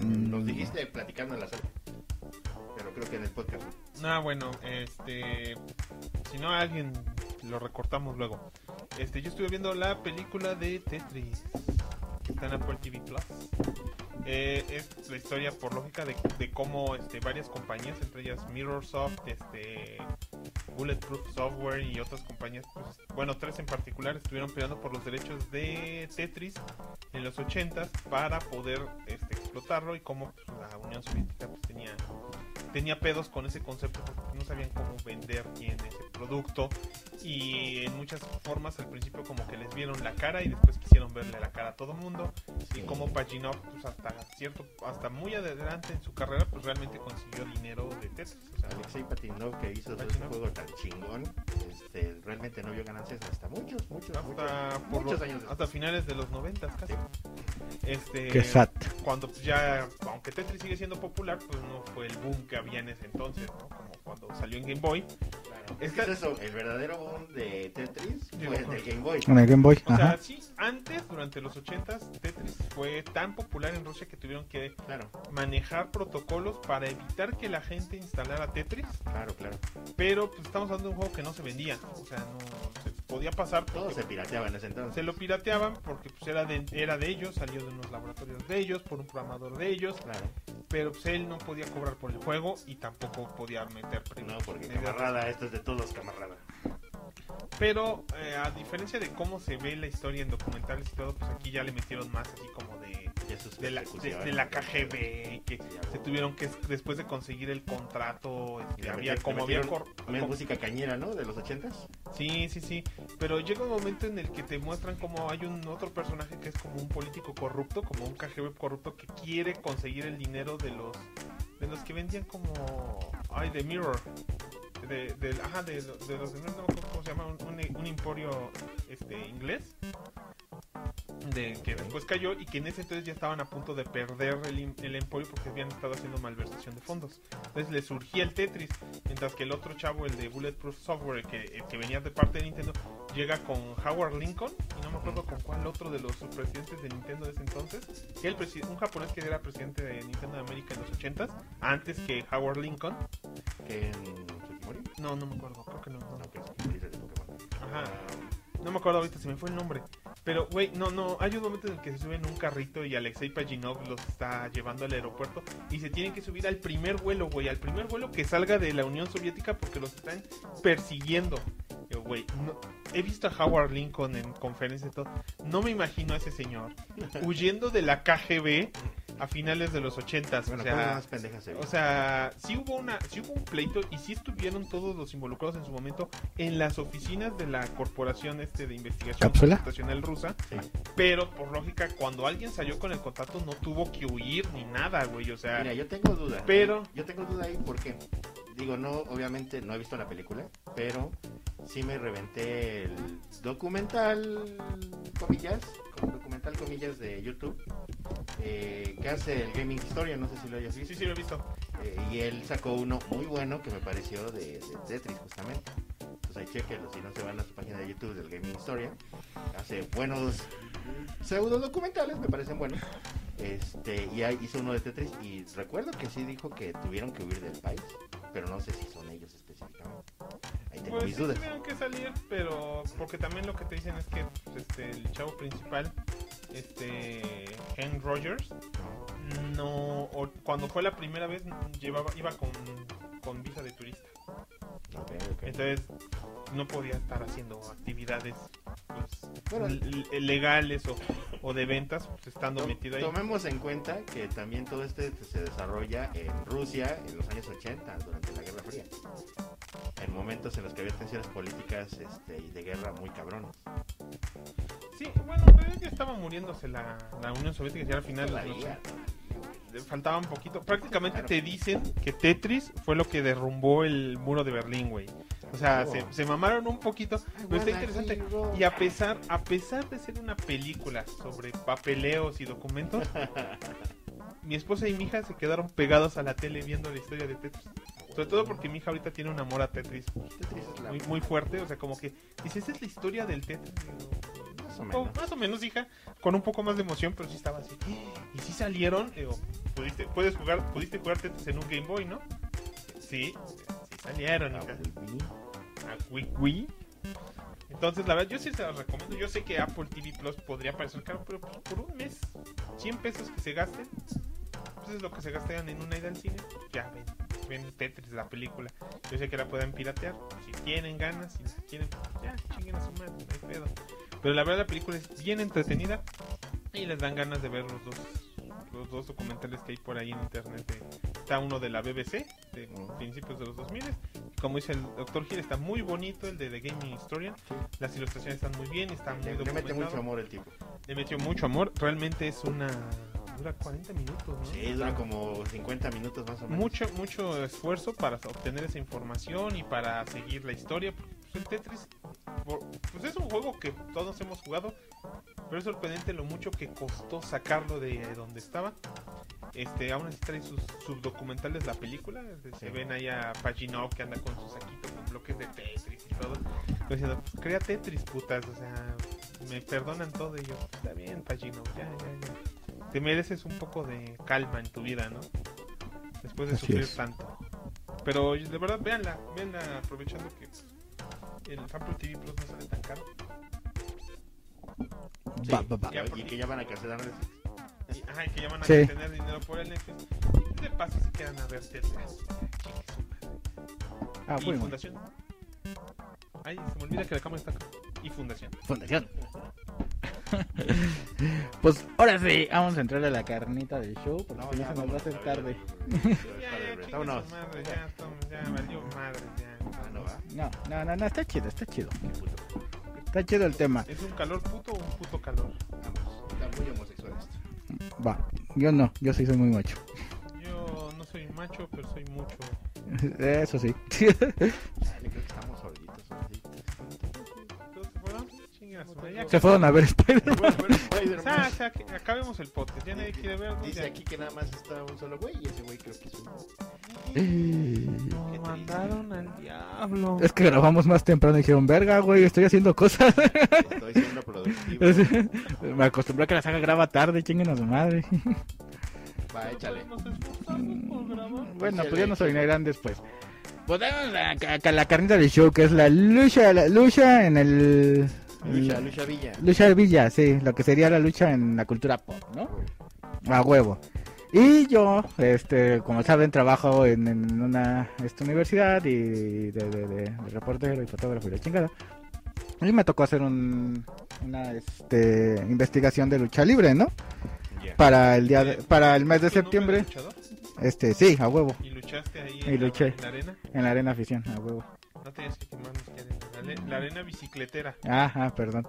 Mm, Nos dijiste platicando en la sala. Creo que en el podcast. no. Ah, bueno, este, si no alguien lo recortamos luego. Este, yo estuve viendo la película de Tetris. que Está en Apple TV Plus. Eh, es la historia por lógica de, de cómo este, varias compañías, entre ellas Mirrorsoft, este, Bulletproof Software y otras compañías, pues, bueno, tres en particular, estuvieron peleando por los derechos de Tetris en los 80s para poder este, explotarlo y cómo pues, la Unión Soviética pues, tenía pedos con ese concepto porque no sabían cómo vender bien ese producto y en muchas formas al principio como que les vieron la cara y después quisieron verle la cara a todo mundo y como Paginov pues hasta cierto hasta muy adelante en su carrera pues realmente consiguió dinero de Tetris o sea, Alexei Patinov que hizo ese juego tan chingón, este, realmente no vio ganancias hasta muchos, muchos, hasta muchos, por muchos los- años hasta finales de los 90 casi este Qué sad. cuando pues, ya, aunque Tetris sigue siendo popular, pues no fue el boom que había en ese entonces, ¿no? Como cuando salió en Game Boy. Claro. Es que es eso, el verdadero boom de Tetris fue de del Game Boy. En el Game Boy. O sea, Ajá. sí, antes, durante los 80s, Tetris fue tan popular en Rusia que tuvieron que Claro, manejar protocolos para evitar que la gente instalara Tetris, claro, claro. pero pues estamos hablando de un juego que no se vendía, o sea, no se podía pasar Todo porque se pirateaba en ese entonces. se lo pirateaban porque pues era de, era de ellos, salió de unos laboratorios de ellos, por un programador de ellos, Claro. pero pues él no podía cobrar por el juego y tampoco podía meter No, porque camarada, esto es de todos camarada. Pero eh, a diferencia de cómo se ve la historia en documentales y todo, pues aquí ya le metieron más así como de, de, la, de. KGB, que se tuvieron que, después de conseguir el contrato, este, había metieron- como había... cor- También co- música cañera, ¿no? De los ochentas. Sí, sí, sí, pero llega un momento en el que te muestran como hay un otro personaje que es como un político corrupto, como un KGB corrupto que quiere conseguir el dinero de los de los que vendían como ay de Mirror de, del- ajá de, de los de no cómo se llama un, un- un emporio este inglés de que después cayó y que en ese entonces ya estaban a punto de perder el, el emporio porque habían estado haciendo malversación de fondos. Entonces le surgía el Tetris, mientras que el otro chavo, el de Bulletproof Software, que, el que venía de parte de Nintendo, llega con Howard Lincoln, y no me acuerdo con cuál otro de los subpresidentes de Nintendo de ese entonces, que el un japonés que era presidente de Nintendo de América en los 80s, antes que Howard Lincoln. Que Tsukimori. No, no me acuerdo, creo que no. no. No, que Tsukimori es el de Pokémon. Ajá. No me acuerdo ahorita, se me fue el nombre. Pero, güey, no, no, hay un momento en el que se suben un carrito y Alexei Paginov los está llevando al aeropuerto y se tienen que subir al primer vuelo, güey, al primer vuelo que salga de la Unión Soviética porque los están persiguiendo. Yo, güey, no- he visto a Howard Lincoln en conferencias y todo. No me imagino a ese señor huyendo de la KGB a finales de los ochentas. Bueno, o cosas sea, más pendejas se o sea, sí hubo una, sí hubo un pleito y sí estuvieron todos los involucrados en su momento en las oficinas de la corporación este de investigación computacional rusa, Sí. pero por lógica cuando alguien salió con el contrato no tuvo que huir ni nada, güey, o sea, Mira, yo tengo duda. Pero- Yo tengo duda ahí porque, digo, no, obviamente no he visto la película, pero sí me reventé el documental, comillas, documental, comillas, de YouTube, eh, que hace el Gaming Historia, no sé si lo hayas visto. sí, sí lo he visto. Eh, y él sacó uno muy bueno que me pareció de, de Tetris, justamente. Entonces ahí chequenlo, si no se van a su página de YouTube del Gaming Historia. Hace buenos pseudo documentales, me parecen buenos. Este, y ahí hizo uno de Tetris y recuerdo que sí dijo que tuvieron que huir del país, pero no sé si son ellos específicamente. Ahí tengo Pues mis sí dudas. tuvieron que salir, pero porque también lo que te dicen es que pues, este el chavo principal, este Henry Rogers, no o cuando fue la primera vez llevaba iba con, con visa de turista. Entonces no podía estar haciendo actividades pues, Bueno, legales o, o de ventas, pues estando To- metido ahí. Tomemos en cuenta que también todo este se desarrolla en Rusia en los años 80, durante la Guerra Fría. En momentos en los que había tensiones políticas este, y de guerra muy cabrones. Sí, bueno, pero ya estaba muriéndose la, la Unión Soviética ya al final de los faltaba un poquito. Prácticamente te dicen que Tetris fue lo que derrumbó el muro de Berlín, güey. O sea, Oh. se, se mamaron un poquito, pero está interesante. Y a pesar, a pesar de ser una película sobre papeleos y documentos, mi esposa y mi hija se quedaron pegados a la tele viendo la historia de Tetris. Sobre todo porque mi hija ahorita tiene un amor a Tetris muy, muy fuerte. O sea, como que dice, esta es la historia del Tetris. Más o Oh, menos. más o menos, hija, con un poco más de emoción, pero sí estaba así. Y sí salieron, digo, pudiste, puedes jugar, pudiste jugar Tetris en un Game Boy, ¿no? Sí, sí salieron, hija. A Wii Wii. Entonces, la verdad, yo sí se los recomiendo. Yo sé que Apple TV Plus podría parecer caro, pero pues, por un mes, 100 pesos que se gasten, pues es lo que se gastan en una ida al cine. Ya ven, ven Tetris, la película. Yo sé que la pueden piratear. Si tienen ganas, si quieren, ya chinguen a su madre, no hay pedo. Pero la verdad, la película es bien entretenida y les dan ganas de ver los dos. Los dos documentales que hay por ahí en internet. de- está uno de la BBC, de principios de los 2000 como dice el Dr. Gil, está muy bonito el de The Gaming Historian. Las ilustraciones están muy bien, está muy Le, mete mucho amor el tipo. Le metió mucho amor. Realmente es una... Dura 40 minutos, ¿no? Sí, dura como 50 minutos más o menos. Mucho, mucho esfuerzo para obtener esa información y para seguir la historia. Pues el Tetris, pues es un juego que todos hemos jugado, pero es sorprendente lo mucho que costó sacarlo de donde estaba. Este, aún así trae sus subdocumentales la película. Se ven ahí a Paginov que anda con su saquito con bloques de Tetris y todo. Diciendo, pues crea Tetris, putas. O sea, me perdonan todo y yo, está bien, Paginov, ya, ya, ya. Te mereces un poco de calma en tu vida, ¿no? Después de Así sufrir es. tanto. Pero de verdad, véanla, véanla aprovechando que el Apple TV Plus no sale tan caro. Sí, Va, va, va. y- Y que ya van a cancelar Netflix. Y, ajá, y que ya van a Sí. tener dinero por el Netflix. De paso se quedan a ver madre. Ah, y bueno. Fundación. Ay, se me olvida que la cámara está acá. Y Fundación. Fundación. pues ahora sí, vamos a entrar a la carnita del show, porque no se nos va a hacer tarde. Ya, ya, ya, ya ya. No, no, no, no, está chido, está chido. Está chido el tema. ¿Es un calor puto o un puto calor? Vamos. Está muy homosexual esto. Va, yo no, yo sí soy muy macho. Yo no soy macho, pero soy mucho. Eso sí. Dale, creo que a su madre, ya Se fueron a ver Spider-Man. Bueno, O sea, o sea, que acabemos el podcast. Ya nadie quiere verlo. Dice ya. aquí que nada más está un solo güey y ese güey creo que es un... Nos mandaron al diablo. Es que grabamos más temprano y dijeron, verga, güey, estoy haciendo cosas. Estoy siendo productivo. Me acostumbré a que la saga graba tarde, chinguen a su madre. Va, échale. Bueno, pues ya nos oirán después. Podemos la, ca- la carnita del show, que es la lucha, la lucha en el... Lucha, Lucha Villa. Lucha de Villa, sí, lo que sería la lucha en la cultura pop, ¿no? A huevo. Y yo, este, como saben, trabajo en, en una esta universidad y de, de- de- de reportero y fotógrafo y la chingada. Y me tocó hacer un, una este, investigación de lucha libre, ¿no? Para el día, de- para el mes de ¿Tu nombre septiembre. Este, sí, a huevo, ¿Y luchaste ahí Y en, la- luché. en la arena? en la arena afición, a huevo. No tenías que quemarnos que arena. La, arena bicicletera. Ajá, perdón.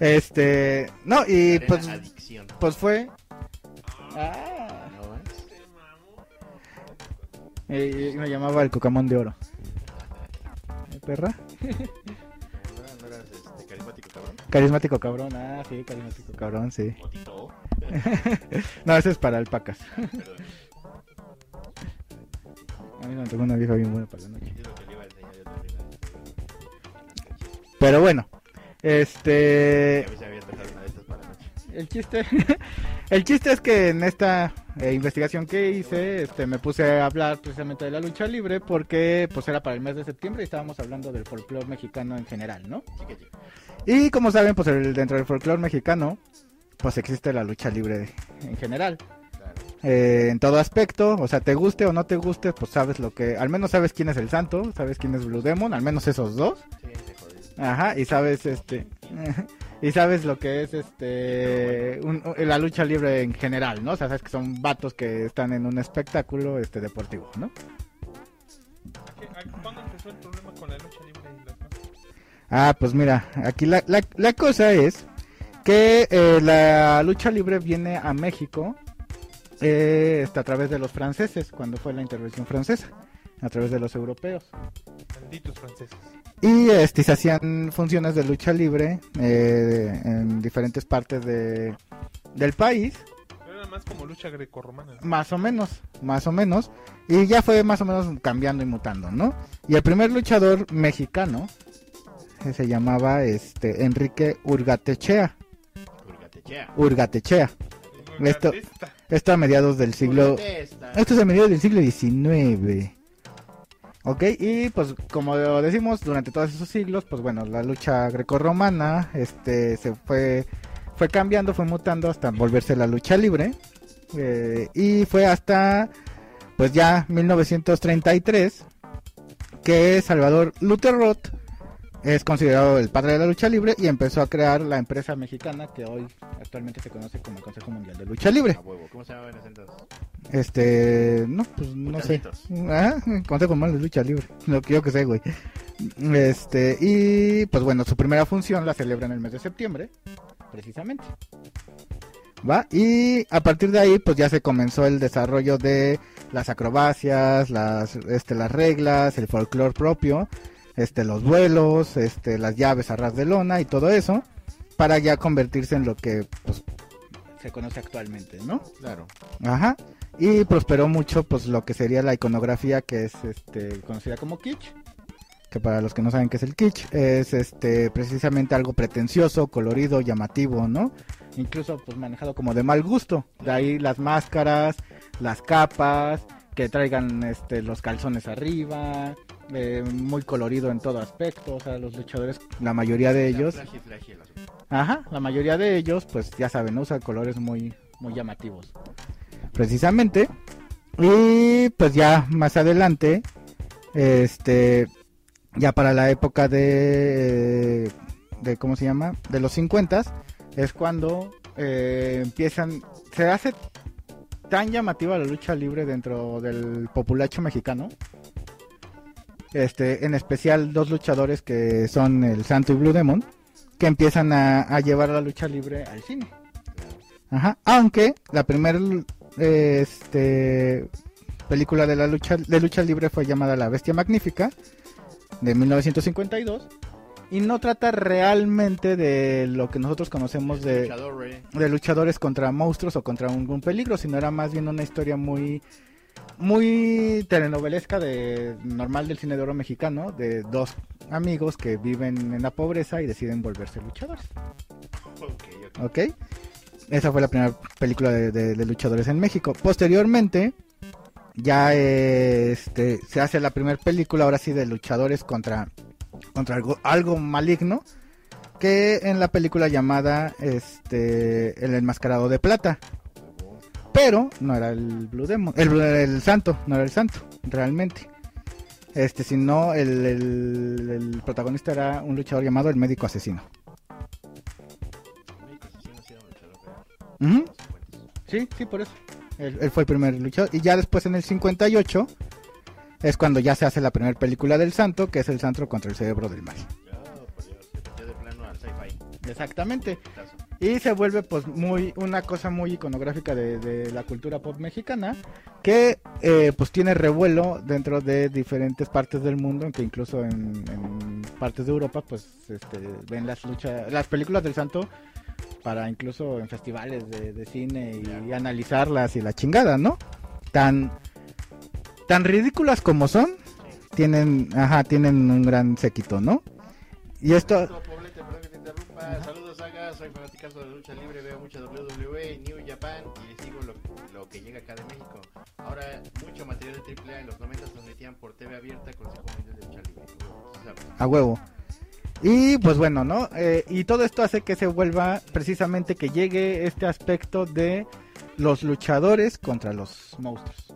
Este, no, y Arena pues, Adicción. pues fue. Ah, ¿No vas? y- y me llamaba el Cocamón de Oro. ¿Eh, perra? ¿No, no eras este, carismático cabrón? Carismático cabrón, ah, sí, carismático cabrón, sí. No, ese es para alpacas. A mí me tocó una vieja bien buena para la noche. Para la noche. El chiste. El chiste es que en esta eh, investigación que hice, este, me puse a hablar precisamente de la lucha libre porque pues era para el mes de septiembre y estábamos hablando del folclore mexicano en general, ¿no? Y como saben, pues el- dentro del folclore mexicano, pues existe la lucha libre en general. Eh, en todo aspecto, o sea, te guste o no te guste, pues sabes lo que, al menos sabes quién es el santo, sabes quién es Blue Demon, al menos esos dos. Sí, jodí. Ajá, y sabes este y sabes lo que es este un- la lucha libre en general, ¿no? O sea, sabes que son vatos que están en un espectáculo este deportivo, ¿no? ¿Qué- a- ¿Cuándo empezó el problema con la lucha libre en Inglaterra? Ah, pues mira, aquí la, la, la cosa es que eh, la lucha libre viene a México eh, este, a través de los franceses, cuando fue la intervención francesa, a través de los europeos. Malditos franceses. Y este, se hacían funciones de lucha libre eh, en diferentes partes de, del país, Pero era más como lucha grecorromana. ¿no? más o menos, más o menos, y ya fue más o menos cambiando y mutando, ¿no? Y el primer luchador mexicano se llamaba este Enrique Urgatechea, Urgatechea. Urgatechea. Esto a mediados del siglo Urgatesta. Esto es a mediados del siglo XIX. Ok, y pues como decimos, durante todos esos siglos, pues bueno, la lucha grecorromana este, se fue, fue cambiando, fue mutando hasta volverse la lucha libre. Eh, y fue hasta, pues ya 1933, que Salvador Luther Roth es considerado el padre de la lucha libre y empezó a crear la empresa mexicana que hoy actualmente se conoce como el Consejo Mundial de Lucha Libre. A huevo. ¿Cómo se llamaba en ese entonces? Este, no, pues no sé. Ah, Consejo Mundial de Lucha Libre, lo que yo que sé, güey. Este, y pues bueno, su primera función la celebra en el mes de septiembre, precisamente. ¿Va? Y a partir de ahí, pues ya se comenzó el desarrollo de las acrobacias, las, este, las reglas, el folclore propio, este, los vuelos, este, las llaves a ras de lona y todo eso, para ya convertirse en lo que, pues, se conoce actualmente, ¿no? Claro. Ajá. Y prosperó mucho pues lo que sería la iconografía que es este conocida como kitsch. Que para los que no saben qué es el kitsch, es este precisamente algo pretencioso, colorido, llamativo, ¿no? Incluso pues manejado como de mal gusto. De ahí las máscaras, las capas, que traigan este los calzones arriba, eh, muy colorido en todo aspecto, o sea, los luchadores, la mayoría de ellos. Ajá, la mayoría de ellos, pues ya saben, usan colores muy, muy llamativos. Precisamente. Y pues ya más adelante, este, ya para la época de, de ¿cómo se llama? De los 50 es cuando eh, empiezan, se hace tan llamativa la lucha libre dentro del populacho mexicano. Este, en especial dos luchadores que son el Santo y Blue Demon que empiezan a, a llevar la lucha libre al cine. Ajá. Aunque la primera este, película de la lucha de lucha libre fue llamada La Bestia Magnífica de 1952 y no trata realmente de lo que nosotros conocemos de, Luchador, de luchadores contra monstruos o contra un peligro, sino era más bien una historia muy muy telenovelesca de normal del cine de oro mexicano de dos amigos que viven en la pobreza y deciden volverse luchadores. Ok, ok. ¿Ok? Esa fue la primera película de, de- de luchadores en México. Posteriormente, ya eh, este, se hace la primera película, ahora sí, de luchadores contra, contra algo, algo maligno, que en la película llamada este, El Enmascarado de Plata. Pero no era el Blue Demon, el, el Santo, no era el Santo, realmente. Este, sino el, el- el protagonista era un luchador llamado el Médico Asesino. México asesino sí era un luchador real. Ujú. Los 50. Sí, sí, por eso. Él, él fue el primer luchador. Y ya después en el 58 es cuando ya se hace la primera película del santo, que es el santo contra el cerebro del mal. Ya, por Dios, se metió de plano al sci-fi. Exactamente. Y se vuelve pues muy una cosa muy iconográfica de, de la cultura pop mexicana que eh, pues tiene revuelo dentro de diferentes partes del mundo, que incluso en, en partes de Europa pues este, ven las luchas, las películas del santo para incluso en festivales de, de cine y, analizarlas y la chingada, ¿no? Tan tan ridículas como son, tienen, ajá, tienen un gran séquito, ¿no? Y esto, Saludos, Soy fanaticazo de lucha libre. Veo mucha WWE, New Japan y sigo lo, lo que llega acá de México. Ahora, mucho material de AAA en los 90 se transmitían por TV abierta, Consejo Mundial de Lucha Libre. A huevo. Y pues bueno, ¿no? Eh, y todo esto hace que se vuelva precisamente que llegue este aspecto de los luchadores contra los monstruos.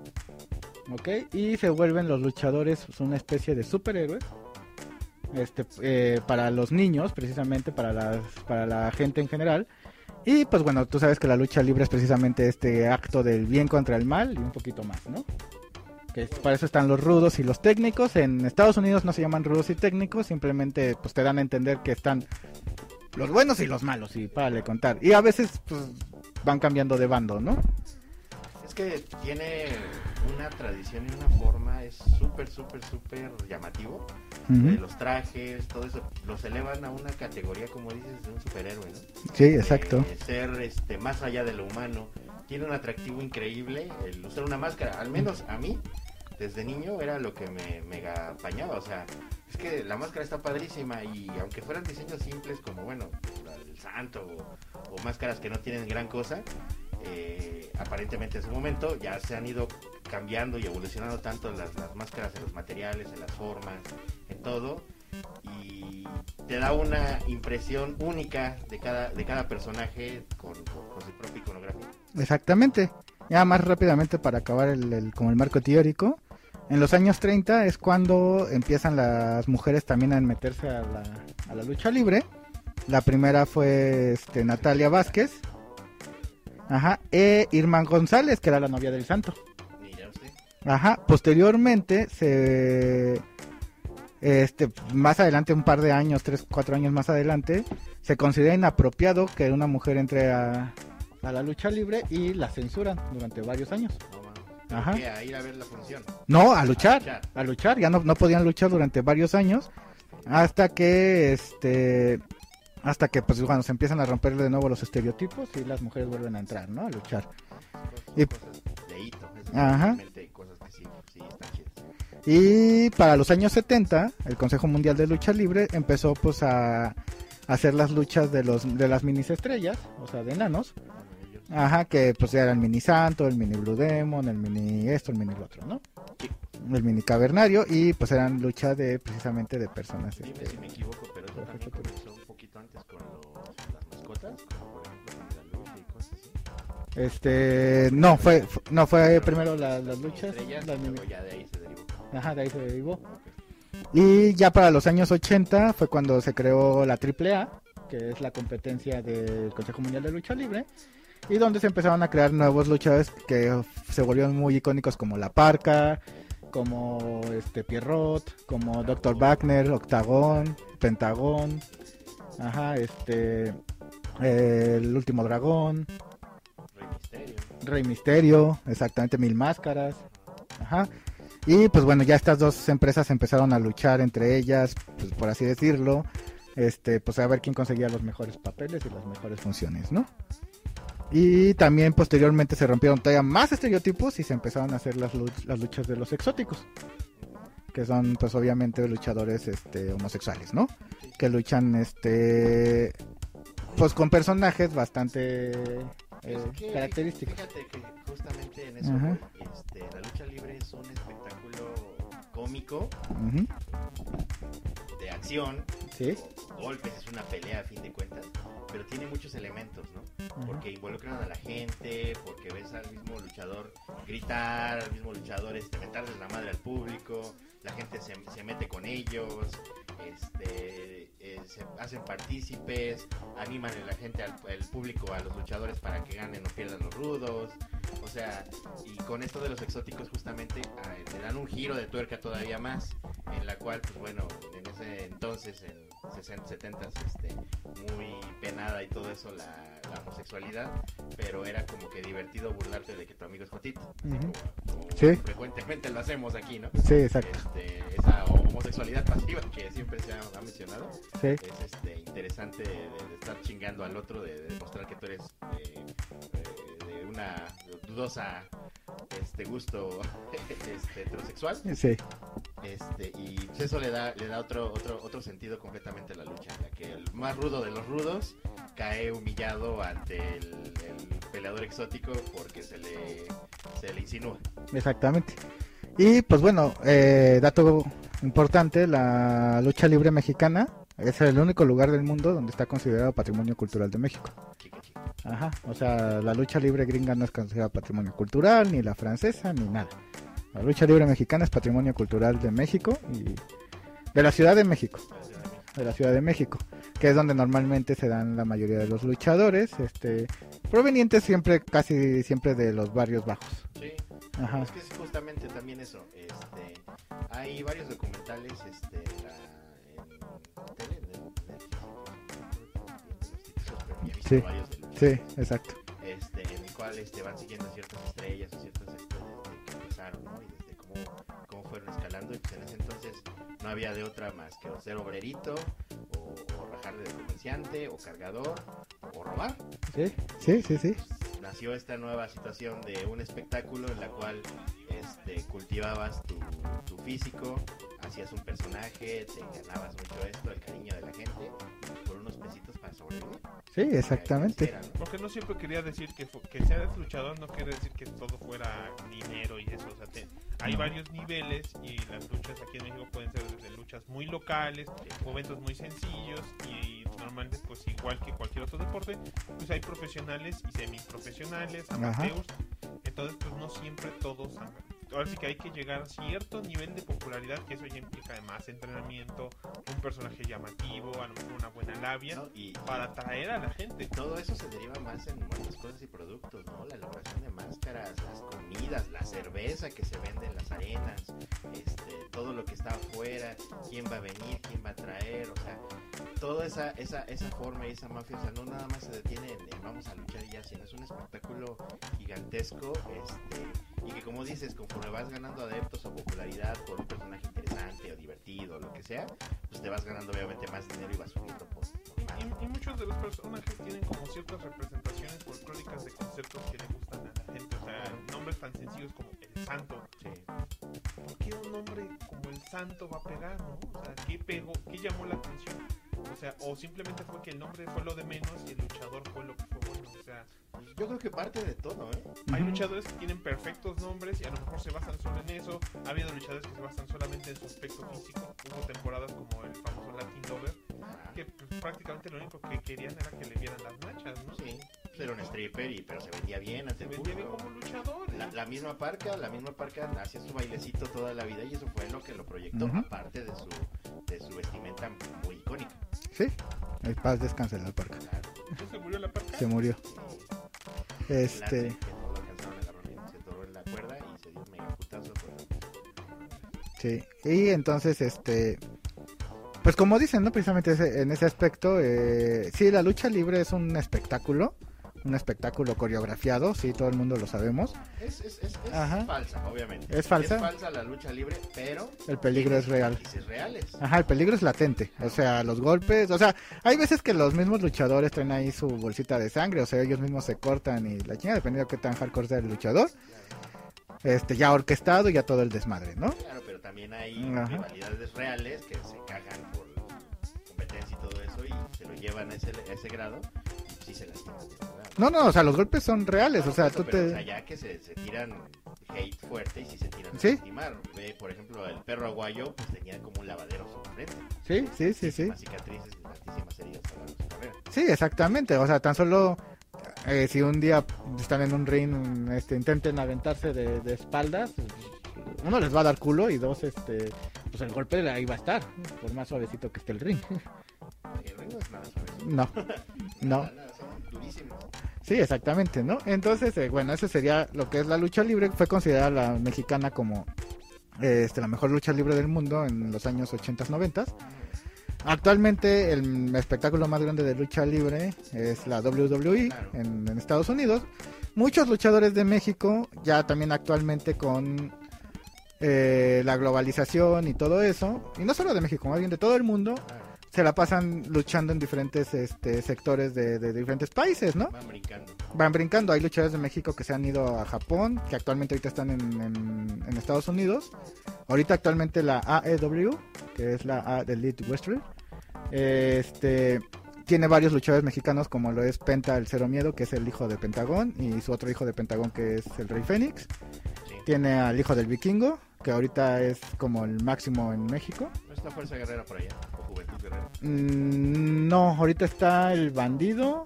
¿Ok? Y se vuelven los luchadores una especie de superhéroes este, eh, para los niños, precisamente para, las, para la gente en general. Y pues bueno, tú sabes que la lucha libre es precisamente este acto del bien contra el mal y un poquito más, ¿no? Que para eso están los rudos y los técnicos. En Estados Unidos no se llaman rudos y técnicos, simplemente pues te dan a entender que están los buenos y los malos y para le contar. Y a veces pues van cambiando de bando, ¿no? Es que tiene una tradición y una forma, es súper, súper, súper llamativo. Eh, los trajes, todo eso, los elevan a una categoría, como dices, de un superhéroe, ¿no? Sí, exacto. Eh, ser este, más allá de lo humano. Tiene un atractivo increíble el usar una máscara. Al menos a mí, desde niño, era lo que me mega apañaba. O sea, es que la máscara está padrísima y aunque fueran diseños simples como, bueno, del santo o, o máscaras que no tienen gran cosa, eh, aparentemente en su momento ya se han ido cambiando y evolucionando tanto las, máscaras en los materiales, en las formas, en todo y te da una impresión única de cada, de cada personaje con, su propia iconografía. Exactamente. Ya más rápidamente para acabar el, el- como el marco teórico. En los años 30 es cuando empiezan las mujeres también a meterse a la, a la lucha libre. La primera fue este, Natalia Vázquez. Ajá. E Irma González, que era la novia del santo. Mira usted. Ajá. Posteriormente se este más adelante un par de años, tres, cuatro años más adelante, se considera inapropiado que una mujer entre a, a la lucha libre y la censuran durante varios años. No, mames. ¿Pero Ajá. qué? A ir a ver la función. No, a A luchar, luchar. a luchar, ya no, no podían luchar durante varios años hasta que este hasta que pues cuando se empiezan a romper de nuevo los estereotipos y las mujeres vuelven a entrar, ¿no? A luchar. Y- Ajá. Y para los años 70, el Consejo Mundial de Lucha Libre empezó pues a hacer las luchas de los de las minis estrellas, o sea, de enanos. Ellos- Ajá, que pues era el mini santo, el mini Blue Demon, el mini esto, el mini lo otro, ¿no? El mini cavernario y pues eran lucha de precisamente de personas Dime este, si me equivoco, pero eso Este, no, fue, fu- no, fue primero la- las luchas. Estrellas, las y mini- luego ya de ahí se derivó. Ajá, de ahí se derivó. Y ya para los años 80 fue cuando se creó la AAA, que es la competencia del Consejo Mundial de Lucha Libre, y donde se empezaron a crear nuevos luchadores que se volvieron muy icónicos como La Parca, como este Pierrot, como Dr. Wagner, Octagón, Pentagón, ajá, este eh, el último dragón, Rey Misterio. Rey Misterio, exactamente Mil Máscaras. Ajá. Y pues bueno, ya estas dos empresas empezaron a luchar entre ellas, pues por así decirlo, este, pues a ver quién conseguía los mejores papeles y las mejores funciones, ¿no? Y también posteriormente se rompieron todavía más estereotipos y se empezaron a hacer las, las luchas de los exóticos, que son pues obviamente luchadores este, homosexuales, ¿no? Que luchan este pues con personajes bastante Es que, característicos. Fíjate que justamente en eso, Ajá. este, la lucha libre es un espectáculo cómico, de acción, Sí. golpes, es una pelea a fin de cuentas, pero tiene muchos elementos, ¿no? Ajá. Porque involucran a la gente, porque ves al mismo luchador gritar, al mismo luchador este, mentarles la madre al público, la gente se, se mete con ellos, este, eh, se hacen partícipes, animan a la gente, al público, a los luchadores para que ganen o pierdan los rudos, o sea, y con esto de los exóticos justamente le dan un giro de tuerca todavía más, en la cual, pues bueno, en ese entonces, en 60, 70, este, muy penada y todo eso la, la homosexualidad, pero era como que divertido burlarte de que tu amigo es Jotito, Ujú. como, como Sí. frecuentemente lo hacemos aquí, ¿no? Sí, exacto. Este, esa homosexualidad pasiva que siempre se ha, ha mencionado Sí. es este, interesante de, de estar chingando al otro, de, de demostrar que tú eres eh, una dudosa este gusto este, heterosexual Sí. este y pues eso le da le da otro otro otro sentido completamente a la lucha en la que el más rudo de los rudos cae humillado ante el, el peleador exótico porque se le se le insinúa Exactamente. Y pues bueno, eh, dato importante, la lucha libre mexicana es el único lugar del mundo donde está considerado patrimonio cultural de México. Ajá, o sea, la lucha libre gringa no es considerada patrimonio cultural, ni la francesa, ni nada. La lucha libre mexicana es patrimonio cultural de México y de la Ciudad de México. de la Ciudad de México, que es donde normalmente se dan la mayoría de los luchadores, este, provenientes siempre, casi siempre de los barrios bajos. Sí. Ajá. Es que es justamente también eso. Este, hay varios documentales este, en la, en en en visto Sí. varios Sí, exacto. este, en el cual este, van siguiendo ciertas estrellas o ciertas desde que empezaron, ¿no? Y desde cómo, cómo fueron escalando. Y pues en ese entonces no había de otra más que o ser obrerito, o, o rajar de comerciante, o cargador, o robar. Sí, sí, sí, sí. nació esta nueva situación de un espectáculo en la cual este, cultivabas tu, tu físico, hacías un personaje, te ganabas mucho esto, el cariño de la gente, por unos pesitos para sobrevivir. Sí, exactamente. Porque no siempre quería decir que, que seas luchador, no quiere decir que todo fuera dinero y eso. O sea, te- hay varios niveles y las luchas aquí en México pueden ser desde luchas muy locales, momentos muy sencillos y normalmente pues igual que cualquier otro deporte, pues hay profesionales y semiprofesionales, amateurs. Entonces pues no siempre todos Ahora sí que hay que llegar a cierto nivel de popularidad, que eso ya implica además entrenamiento, un personaje llamativo, a lo mejor una buena labia, ¿no? Y, para atraer a la gente. todo eso se deriva más en muchas cosas y productos, ¿no? La elaboración de las comidas, la cerveza que se vende en las arenas, este, todo lo que está afuera, quién va a venir, quién va a traer, o sea, toda esa, esa, esa forma y esa mafia, o sea, no nada más se detiene en, vamos a luchar y ya, sino es un espectáculo gigantesco, este, y que como dices, conforme vas ganando adeptos o popularidad por un personaje interesante o divertido o lo que sea, pues te vas ganando obviamente más dinero y vas subiendo. Y, y muchos de los personajes tienen como ciertas representaciones folclóricas de conceptos que le gustan a la gente. O sea, nombres tan sencillos como el santo. Sí. ¿Por qué un nombre como el santo va a pegar, no? O sea, ¿qué pegó? ¿Qué llamó la atención? O sea, o simplemente fue que el nombre fue lo de menos y el luchador fue lo que fue bueno. O sea, Yo creo que parte de todo, ¿eh? hay luchadores que tienen perfectos nombres y a lo mejor se basan solo en eso. Ha habido luchadores que se basan solamente en su aspecto físico. Hubo temporadas como el famoso Latin Lover, Ah, que pues, prácticamente lo único que querían era que le vieran las nachas, ¿no? Sí, era un stripper, y, pero se vendía bien ante Se el vendía bien público. como luchador. La, ¿eh? la misma parca, la misma parca hacía su bailecito toda la vida y eso fue lo que lo proyectó, Ujú. aparte de su, de su vestimenta muy icónica. Sí. El paz descansa en la parca. Claro. ¿Ya se murió la parca? Se murió. Este, Lance, que no lo alcanzaron a agarrar bien, se atoró en la cuerda y se dio un mega putazo. Con... sí. Y entonces, este, pues como dicen, ¿no? Precisamente ese- en ese aspecto, eh, sí, la lucha libre es un espectáculo, un espectáculo coreografiado, sí, todo el mundo lo sabemos. Es, es, es, es Ajá. falsa, obviamente. Es falsa. Es falsa la lucha libre, pero El peligro es real. reales. Ajá, el peligro es latente. O sea, los golpes. O sea, hay veces que los mismos luchadores traen ahí su bolsita de sangre. O sea, ellos mismos se cortan y la chingada, dependiendo de qué tan hardcore sea el luchador. Este, ya orquestado, ya todo el desmadre, ¿no? Claro, pero también hay Ajá. rivalidades reales que se cagan por competencia y todo eso y se lo llevan a ese, a ese grado y sí se. No, no, o sea, los golpes son reales. O sea, tú eso, pero, te. o sea, ya que se, se tiran hate fuerte y sí se tiran Sí. a lastimar. Ve, por ejemplo, el perro aguayo pues tenía como un lavadero frente. Sí, sí, sí, sí. Cicatrices y tantísimas heridas a su carrera. Sí, exactamente. O sea, tan solo eh, si un día están en un ring, este, intenten aventarse de, de espaldas, uno les va a dar culo y dos, este, pues el golpe ahí va a estar, por más suavecito que esté el ring. El ring no es nada suave. No, no. Sí, exactamente, ¿no? Entonces, eh, bueno, eso sería lo que es la lucha libre. Fue considerada la mexicana como eh, este, la mejor lucha libre del mundo en los años 80, 90. Actualmente el espectáculo más grande de lucha libre es la WWE en, Estados Unidos. Muchos luchadores de México, ya también actualmente con eh, la globalización y todo eso, y no solo de México, más bien de todo el mundo, se la pasan luchando en diferentes este, sectores de, de diferentes países, ¿no? van brincando. van brincando. Hay luchadores de México que se han ido a Japón, que actualmente ahorita están en, en- en Estados Unidos. Ahorita actualmente la AEW, que es la A de Elite Wrestling, este tiene varios luchadores mexicanos como lo es Penta el Cero Miedo, que es el hijo de Pentagón, y su otro hijo de Pentagón que es el Rey Fénix. Sí. Tiene al hijo del Vikingo, que ahorita es como el máximo en México. ¿No está Fuerza Guerrera por allá? Mm, no, ahorita está el bandido,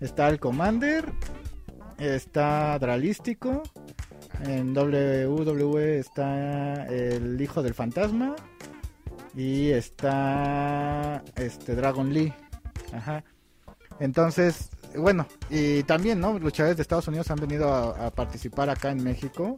está el Commander, está Dralístico, en WWE está el hijo del fantasma y está este Dragon Lee. Ajá. Entonces, bueno, y también, ¿no? Luchadores de Estados Unidos han venido a participar acá en México.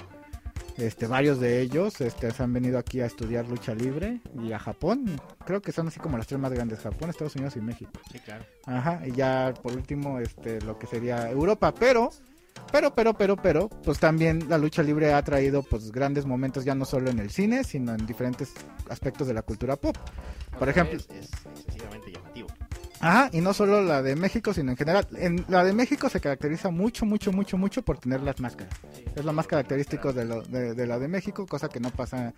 Este, varios de ellos este, se han venido aquí a estudiar lucha libre y a Japón. Creo que son así como las tres más grandes, Japón, Estados Unidos y México. Sí, claro. Ajá, y ya por último, este, lo que sería Europa, pero, pero, pero, pero, pero, pues también la lucha libre ha traído pues grandes momentos ya no solo en el cine, sino en diferentes aspectos de la cultura pop. Por ejemplo- Es, es llamativo. Ajá, y no solo la de México, sino en general. En la de México se caracteriza mucho, mucho, mucho, mucho por tener las máscaras. Es lo más característico de, lo, de, de la de México, cosa que no pasa en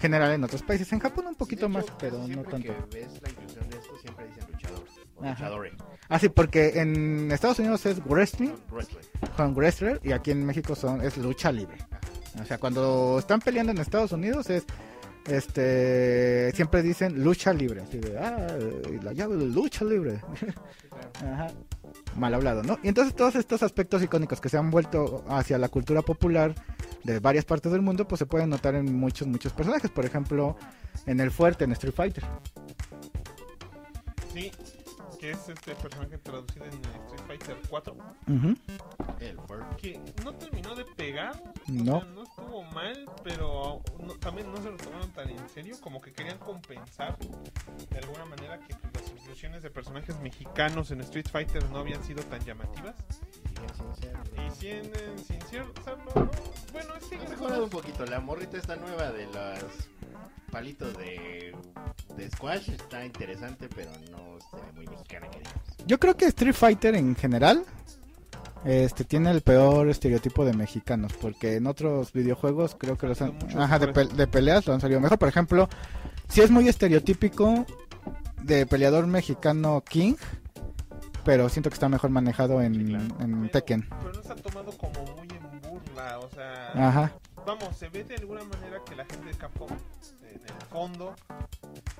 general en otros países. En Japón un poquito más, pero no tanto. que ves la inclusión de esto, siempre dicen luchador. O Ajá. luchadores. Ah, sí, porque en Estados Unidos es wrestling, wrestler. con wrestler, y aquí en México son es lucha libre. O sea, cuando están peleando en Estados Unidos es este siempre dicen lucha libre, así de ah, la llave de lucha libre. Ajá. Mal hablado, ¿no? Y entonces todos estos aspectos icónicos que se han vuelto hacia la cultura popular de varias partes del mundo, pues se pueden notar en muchos, muchos personajes. Por ejemplo, en el fuerte, en Street Fighter. Sí, que es este personaje traducido en Street Fighter 4. Ujú. El Ford. Que no terminó de pegar. o No. sea, no estuvo mal, pero no- también no se lo tomaron tan en serio. Como que querían compensar de alguna manera que pues, las inclusiones de personajes mexicanos en Street Fighter no habían sido tan llamativas. Siguen sin ser. Y siendo sin serlo, ¿no? bueno, sí, Ha mejorado un poquito. La morrita esta nueva de los palitos de, de squash está interesante, pero no se ve muy mexicana que digamos. Yo creo que Street Fighter en general este tiene el peor estereotipo de mexicanos, porque en otros videojuegos creo que los han, ajá, de, mejores. pe- de peleas lo han salido mejor. Por ejemplo, si es muy estereotípico de peleador mexicano King, pero siento que está mejor manejado en, Sí, claro. en Pero- Tekken. Pero no se ha tomado como muy en burla, o sea... Ajá. Vamos, se ve de alguna manera que la gente de Capcom, en el fondo,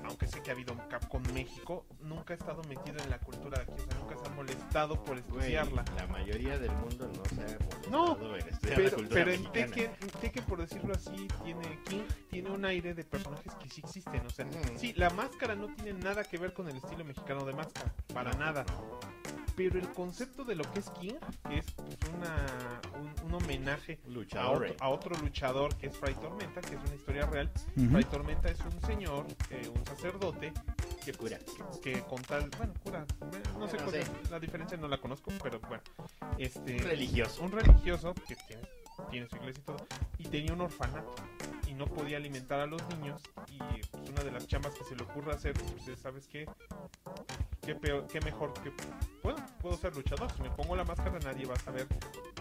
aunque sé que ha habido Capcom México, nunca ha estado metido en la cultura de aquí, o sea, nunca se ha molestado por estudiarla. la mayoría del mundo no se ha No, molestado en estudiar la Pero, cultura pero en. Tekken, en Tekken, por decirlo así, tiene King tiene un aire de personajes que sí existen. O sea, Ujú. sí, la máscara no tiene nada que ver con el estilo mexicano de máscara, para No, nada. no. Pero el concepto de lo que es King, que es pues, una, un, un homenaje a otro, a otro luchador que es Fray Tormenta, que es una historia real. Ujú. Fray Tormenta es un señor, eh, un sacerdote, que, Cura. que, que con tal, bueno, cura, eh, no sé cuál sí. es la diferencia, no la conozco, pero bueno, este, Religioso. un religioso que tiene, tiene su iglesia y todo, y tenía un orfanato y no podía alimentar a los niños y pues, una de las chambas que se le ocurre hacer, pues es, ¿sabes qué? ¿Qué, peor, qué mejor que... Puedo ser luchador, si me pongo la máscara nadie va a saber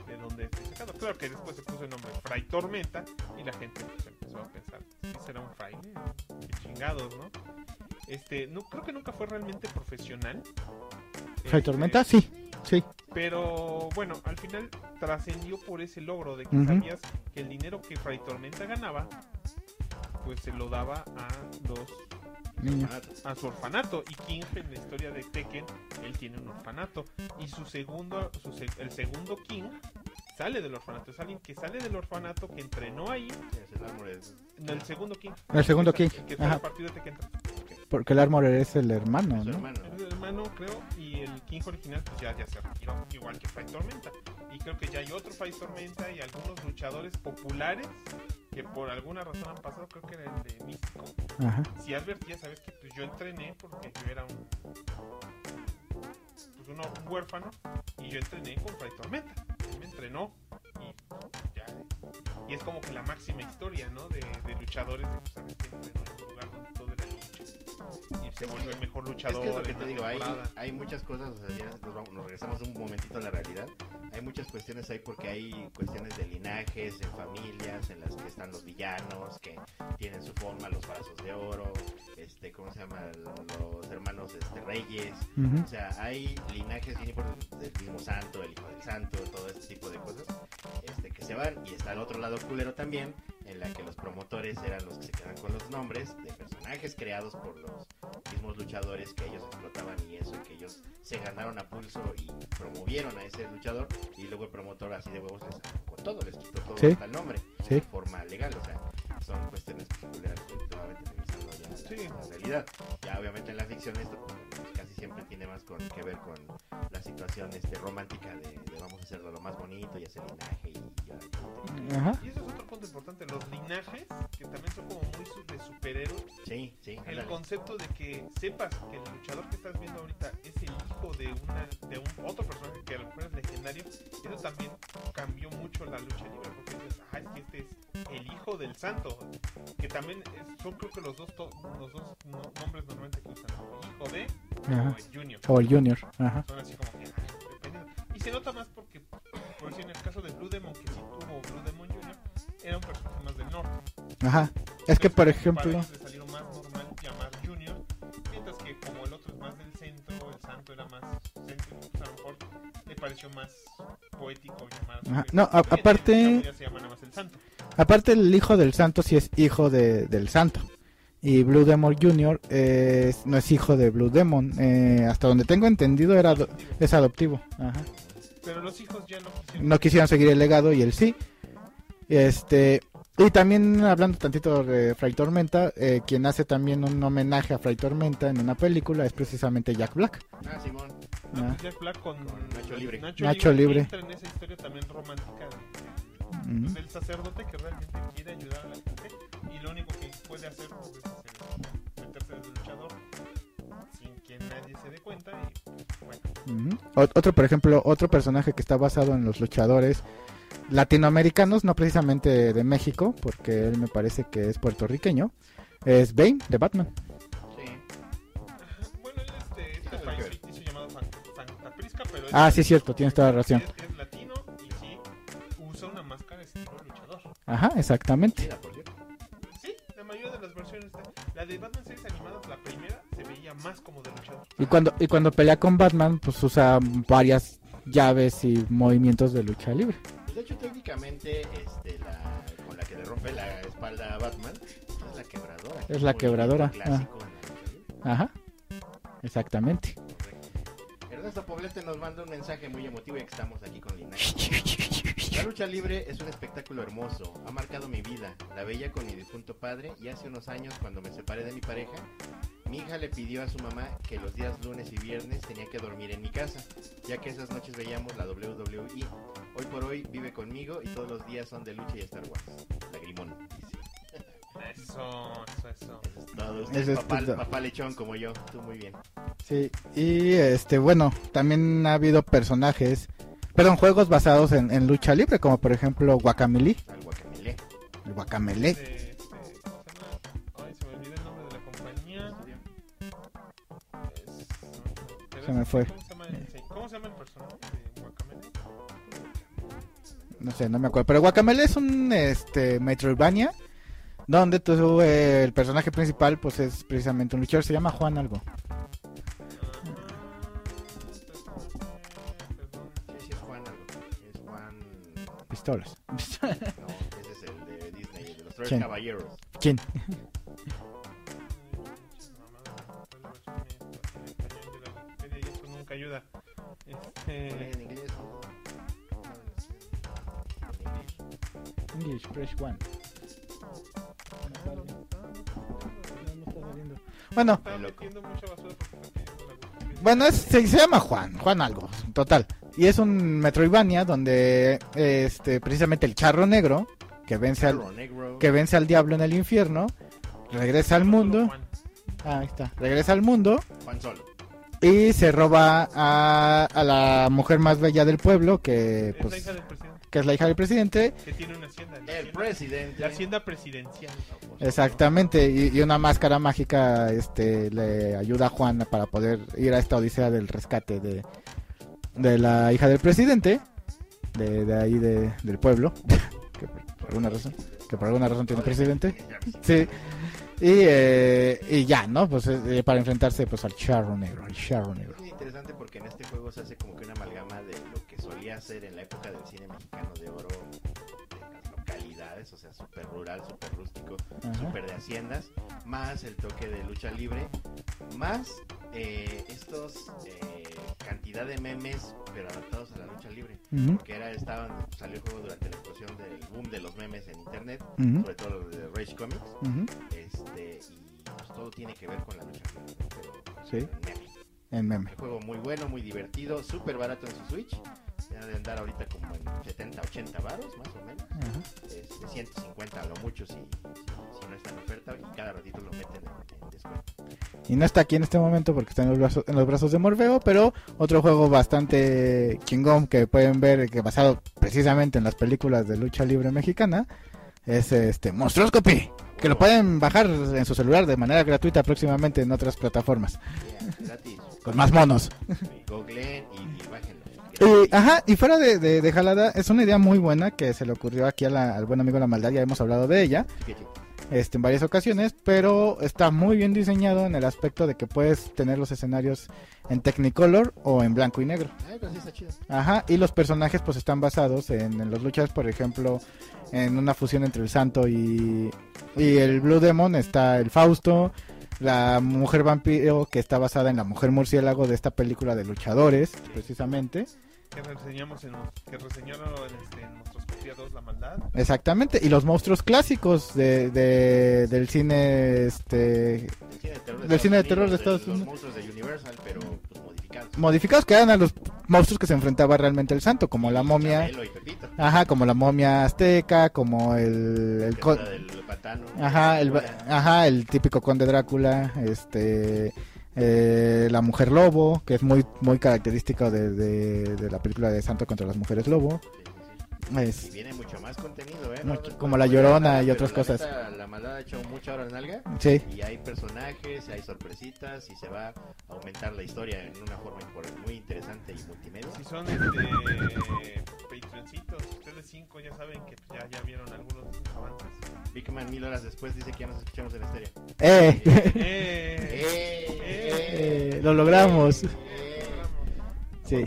de dónde estoy sacado. Claro que después se puso el nombre Fray Tormenta y la gente pues, empezó a pensar, ¿sí será un fraile? Qué chingados, ¿no? Este, no, creo que nunca fue realmente profesional. Fray Este, Tormenta, sí, sí. pero bueno, al final trascendió por ese logro de que sabías que el dinero que Fray Tormenta ganaba, pues se lo daba a los a su orfanato. Y King en la historia de Tekken, él tiene un orfanato. Y su segundo, su se- el segundo King sale del orfanato. Es alguien que sale del orfanato, que entrenó ahí. El segundo King. El segundo King, que fue a partir de Tekken 3. Porque el Armor es el hermano, es ¿no? hermano. Es el hermano, creo, y el King original pues ya, ya se retiró, igual que Fray Tormenta. Y creo que ya hay otro Fray Tormenta y algunos luchadores populares que por alguna razón han pasado, creo que era el de Místico. Ajá. Si advertía, sabes que pues yo entrené porque yo era un pues uno, un huérfano y yo entrené con Fray Tormenta. Él me entrenó y ya. Y es como que la máxima historia, ¿no? De, de luchadores de pues, sabes Y se volvió el mejor Es luchador. que es lo que te digo, hay, hay muchas cosas, o sea, ya nos, vamos- nos regresamos un momentito a la realidad. Hay muchas cuestiones ahí porque hay cuestiones de linajes, en familias, en las que están los villanos, que tienen su forma, los brazos de oro, este, ¿cómo se llama? Los hermanos este, reyes. Ujú. O sea, hay linajes bien importantes del mismo santo, el hijo del santo, todo este tipo de cosas este, que se van. Y está el otro lado culero también, en la que los promotores eran los que se quedan con los nombres de personajes creados por los mismos luchadores que ellos explotaban y eso, y que ellos se ganaron a pulso y promovieron a ese luchador. Y luego el promotor, así de huevos, les con todo, les quitó todo Sí. hasta el nombre Sí. de forma legal. O sea, son cuestiones peculiares, efectivamente, regresando ya Sí. la realidad. Ya obviamente en la ficción esto pues, casi siempre tiene más con, que ver con la situación este, romántica de, de vamos a hacerlo lo más bonito y hacer linaje y ya. Ajá. Y eso es otro punto importante, los linajes, que también son como muy de superhéroes. Sí, sí, El ándale. concepto de que sepas que el luchador que estás viendo ahorita es el de una de un otro personaje que a lo mejor es legendario, eso también cambió mucho la lucha libre, porque dices, ah, es que este es el hijo del santo, que también es- son creo que los dos to- los dos no- nombres normalmente que usan, hijo de Ajá. o el junior. O el Junior. Ajá. Son así como que, ah. Y se nota más porque, por decir, en el caso de Blue Demon, que sí tuvo Blue Demon Jr., era un personaje más del norte. Ajá. Es que, por Entonces, ejemplo... pareció más poético llamar. No, a- aparte- en Estados Unidos se llama nada más el santo. Aparte, el hijo del santo sí es hijo de, del santo. Y Blue Demon Jr. es- no es hijo de Blue Demon. Eh, hasta donde tengo entendido era ado- es adoptivo. Ajá. Pero los hijos ya no quisieron. No quisieron seguir el legado y él sí. Este y también hablando tantito de Fray Tormenta, eh, quien hace también un homenaje a Fray Tormenta en una película es precisamente Jack Black. Ah, Simón. Ah. pues Jack Black con, Con Nacho Libre. Nacho Libre. Entra en esa historia también romántica de- Ujú. pues, del sacerdote que realmente quiere ayudar a la gente y lo único que puede hacer pues, es meterse desde luchador sin que nadie se dé cuenta y bueno Ujú. Ot- Otro, por ejemplo, otro personaje que está basado en los luchadores latinoamericanos, no precisamente de México, porque él me parece que es puertorriqueño, es Bane de Batman. Es- Ah, sí, cierto, tienes toda la razón. es, es latino y sí usa una máscara estilo luchador Ajá, exactamente. Sí la mayoría de las versiones está- la de Batman series animadas la primera se veía más como de luchador Y cuando, y cuando pelea con Batman, pues usa varias llaves y movimientos de lucha libre. Pues, de hecho, técnicamente, este, la, con la que le rompe la espalda a Batman, es la quebradora. Es la quebradora, clásico en la lucha libre. Ajá, exactamente. Ernesto Poblete nos manda un mensaje muy emotivo y que estamos aquí con. La lucha libre es un espectáculo hermoso, ha marcado mi vida. La veía con mi difunto padre y hace unos años cuando me separé de mi pareja, mi hija le pidió a su mamá que los días lunes y viernes tenía que dormir en mi casa, ya que esas noches veíamos la WWE. Hoy por hoy vive conmigo y todos los días son de lucha y Star Wars. Eso eso eso es es papá, papá lechón como yo. Tú muy bien. Sí, y este, bueno, también ha habido personajes, perdón, juegos basados en, en lucha libre, como por ejemplo Guacamele, Al guacamele. el Guacamele. Este, este, ¿cómo se llama? Ay, se me olvidó el nombre de la compañía. Es- pero Se me fue. ¿Cómo se llama el, sí, ¿cómo se llama el personaje de Guacamele? No sé, no me acuerdo, pero Guacamele es un este Metroidvania donde tú, eh, el personaje principal pues es precisamente un luchador, se llama Juan algo. Pistolas. No, ese es el de Disney, el de los tres ¿Quién? caballeros. ¿Quién? Nunca ayuda. Este. En inglés. English, Fresh One. Wikipedia. Bueno, es- se, se llama Juan, Juan algo, total. Y es un Metroidvania donde este precisamente el charro negro que vence al que vence al diablo en el infierno, regresa al mundo, ah, ahí está, regresa al mundo Juan Solo. y se roba a, a la mujer más bella del pueblo que Es la pues hija del presidente que es la hija del presidente, que tiene una hacienda. El hacienda, presidente. la hacienda presidencial. exactamente, y, y una máscara mágica este le ayuda a Juan para poder ir a esta odisea del rescate de de la hija del presidente de, de ahí de, del pueblo que por, por alguna razón que por alguna razón tiene presidente sí y, eh, y ya no pues eh, para enfrentarse pues al charro negro al charro negro Es muy interesante porque en este juego se hace como que una amalgama de solía ser en la época del cine mexicano de oro, de las localidades, o sea, súper rural, súper rústico, súper de haciendas, más el toque de lucha libre, más eh, estos eh, cantidad de memes, pero adaptados a la lucha libre. Ujú, Que era, estaban, salió el juego durante la explosión del boom de los memes en internet, ujú, sobre todo los de Rage Comics. ujú. Este, y pues, todo tiene que ver con la lucha libre, pero Sí. En meme. El juego muy bueno, muy divertido, súper barato en su Switch. Ya de andar ahorita como en 70, 80 varos, más o menos. Este, 150 a lo mucho si, si, no está en oferta y cada ratito lo meten en, en descuento. Y no está aquí en este momento porque está en los, brazos, en los brazos de Morfeo, pero otro juego bastante chingón que pueden ver, que basado precisamente en las películas de lucha libre mexicana, es este Monstroscopy, que lo pueden bajar en su celular de manera gratuita próximamente en otras plataformas, Yeah, gratis. con más monos. Googleen y, y ajá, y fuera de, de, de jalada, es una idea muy buena que se le ocurrió aquí a la- al buen amigo La Maldad, ya hemos hablado de ella. Este, en varias ocasiones, pero está muy bien diseñado en el aspecto de que puedes tener los escenarios en Technicolor o en blanco y negro. Ajá, y los personajes pues están basados en, en los luchas, por ejemplo, en una fusión entre el Santo y, y el Blue Demon está el Fausto, la mujer vampiro que está basada en la mujer murciélago de esta película de luchadores, precisamente. Que reseñamos en, que reseñaron este, en 2 La Maldad. Exactamente, y los monstruos clásicos de, de- del cine este Del cine de terror de, Estados Unidos, Los monstruos de Universal, pero pues, modificados. modificados que eran a los monstruos que se enfrentaba realmente el santo, como la momia, ajá, como la momia azteca, como el, el del pantano. ajá, el, ajá, el típico conde Drácula, este, eh, la mujer lobo, que es muy muy característico de, de- la película de Santo contra las mujeres lobo. Es, Y viene mucho más contenido, ¿eh? Mucho- como no La Llorona y otras la cosas. neta, la maldad ha hecho mucha hora en alga. sí, Y hay personajes, hay sorpresitas y se va a aumentar la historia en una forma muy interesante y multimedia. Si son este, patroncitos, ustedes cinco ya saben que ya, ya vieron algunos avances. Big Man mil horas después dice que ya nos escuchamos en estéreo. eh, ¡Eh! ¡Eh! Eh, lo logramos. ¡Eh! Sí,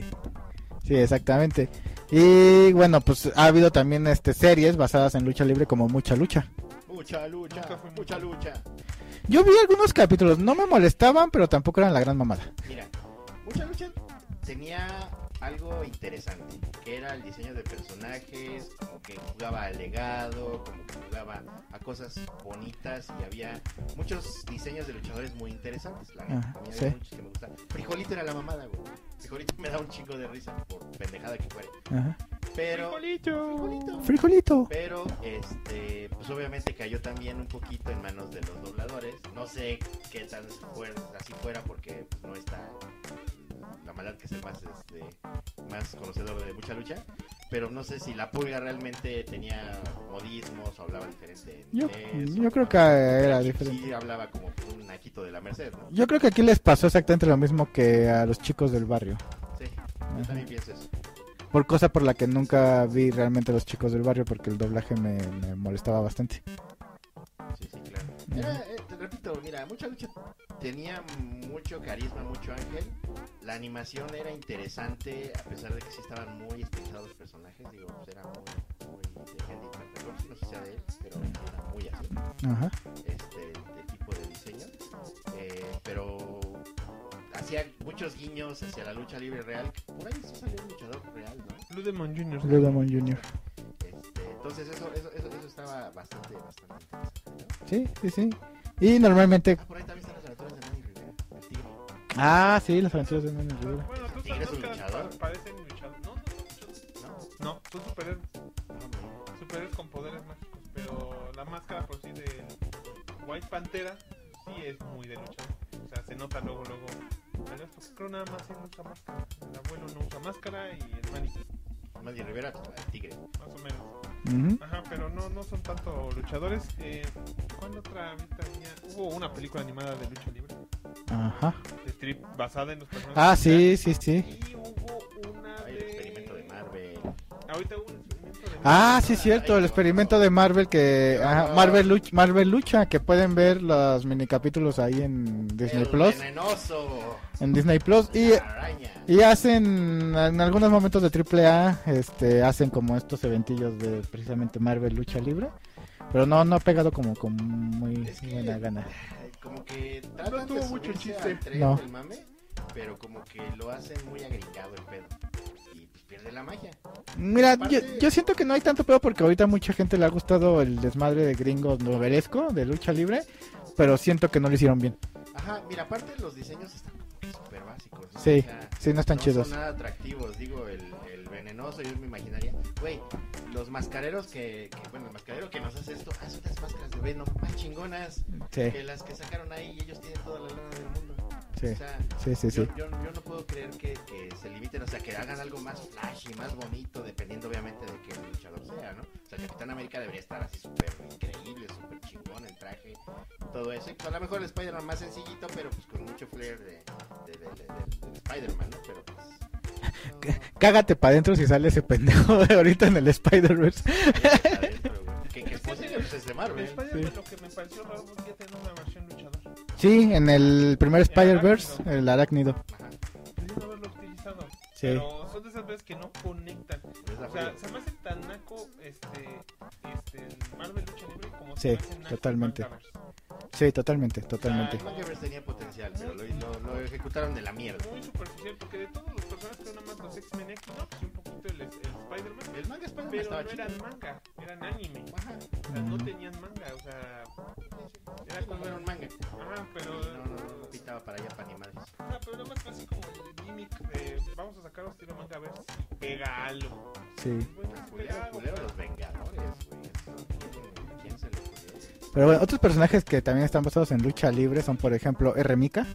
sí, exactamente. Y bueno, pues ha habido también este series basadas en lucha libre como Mucha Lucha. Mucha lucha, mucha lucha. Yo vi algunos capítulos, no me molestaban, pero tampoco eran la gran mamada. Mira, mucha lucha tenía algo interesante, que era el diseño de personajes, como que jugaba al legado, como que jugaba a cosas bonitas y había muchos diseños de luchadores muy interesantes. La neta, Ajá, a mí Ah, sí. había muchos que me gustaban. Frijolito era la mamada, güey. Frijolito me da un chingo de risa por pendejada que fuera. Ajá. Pero ¡Frijolito! Frijolito. Frijolito. Pero, este, pues obviamente cayó también un poquito en manos de los dobladores. No sé qué tan fuera, así fuera porque pues, no está la maldad que es el más, este, más conocedor de mucha lucha. Pero no sé si la pulga realmente tenía modismos o hablaba diferente en Yo, inglés. yo creo que era Aquí diferente. Sí hablaba como un naquito de la Merced, ¿no? Yo creo que aquí les pasó exactamente lo mismo que a los chicos del barrio. Sí, yo también pienso eso. Por cosa por la que nunca vi realmente a los chicos del barrio porque el doblaje me, me molestaba bastante. Sí, sí, claro. Era, eh, te repito, mira, mucha lucha tenía mucho carisma, mucho ángel. La animación era interesante, a pesar de que sí estaban muy estilizados los personajes. Digo, pues era muy, muy de Henry Carter, no sé si sea de él, pero era muy así, Ajá. este de tipo de diseño. Eh, pero hacía muchos guiños hacia la lucha libre real. Por ahí sí salió un luchador real, ¿no? Blue Demon Jr. Blue Demon Jr. Este, entonces eso, eso, eso, eso estaba bastante, bastante interesante, ¿no? Sí, sí, sí. Y normalmente... Ah, por ahí también Ah, sí, las aventuras de Manny Rivera. Bueno, tú ¿Tigre es un sabes que luchador? pa- parecen luchadores. No, no son luchadores. ¿No? No, son superhéroes. No, Superhéroes con poderes mágicos. Pero la máscara por sí de White Pantera sí es muy de luchador. O sea, se nota luego, luego. Pero creo nada más él usa máscara. El abuelo no usa máscara y el Manny, Manny Rivera, el tigre. más o menos. Ajá, pero no, no son tanto luchadores. Eh, ¿Cuál otra venía? Hubo una película animada de lucha libre. Ajá. Basada en los personajes. Ah, sí, sí, sí. Y hubo una Ay, el de... experimento de Marvel. Ahorita hubo un experimento de... Ah, sí, cierto, el experimento de Marvel que... Ajá, Marvel, Lucha, Marvel Lucha, que pueden ver los minicapítulos ahí en Disney el Plus. venenoso. En Disney Plus. Y, y hacen, en algunos momentos de AAA, este, hacen como estos eventillos de precisamente Marvel Lucha Libre. Pero no, no ha pegado como con muy Es que- buena gana. Como que tratan tuvo de mucho chiste. al tren No. del mame pero como que lo hacen muy agringado el pedo. Y pues pierde la magia. Mira, yo, Aparte- yo siento que no hay tanto pedo porque ahorita a mucha gente le ha gustado el desmadre de gringo novelesco, de lucha libre, pero siento que no lo hicieron bien. Ajá, mira, aparte los diseños están súper básicos. ¿no? Sí, O sea, sí, no están no chidos. son nada atractivos, digo, el, el venenoso, yo me imaginaría. Güey, los mascareros que, que- bueno, el mascarero que nos hace esto, hace unas máscaras de Venom más chingonas Sí, que las que sacaron ahí y ellos tienen toda la lana del mundo. sí, O sea, sí, sí, yo, sí. yo, yo no puedo creer que, que se limiten, o sea, que hagan algo más flashy, más bonito, dependiendo obviamente de que el luchador sea, ¿no? O sea, Capitán América debería estar así súper increíble, súper chingón en traje, todo eso. Y pues a lo mejor el Spider-Man más sencillito, pero pues con mucho flair de- de- de Spider-Man, ¿no? Pero pues... Cágate para adentro si sale ese pendejo de ahorita en el Spider-Verse. que, pues es de El Marvel. Spider-Man lo que me pareció raro que una versión luchador. Sí, en el primer Spider-Verse, el arácnido. Haberlo utilizado. Sí. Pero son de esas veces que no conectan. O sea, se me hace tan naco este, este, el Marvel Lucha Libre como Sí, se me hace naco el totalmente. Mangaverse. Sí, totalmente, totalmente. Ah, Mangaverse tenía potencial, pero lo, lo, lo ejecutaron de la mierda. Muy superficial, porque de todos los personajes que nada más los X-Men y un poquito el, el Spider-Man, El manga Spider-Man pero estaba no chido. eran manga, eran anime. Ajá, O sea, no tenían manga, o sea, era como era un manga. Ajá, pero. No, no, no pintaba para allá para animales. Ah, pero nada más fue así como el gimmick de vamos a sacar estilo manga a ver si pega algo. Sí. Bueno, sí Culero, culero, los Vengadores, güey. Pero bueno, otros personajes que también están basados en lucha libre son, por ejemplo, R. Mika,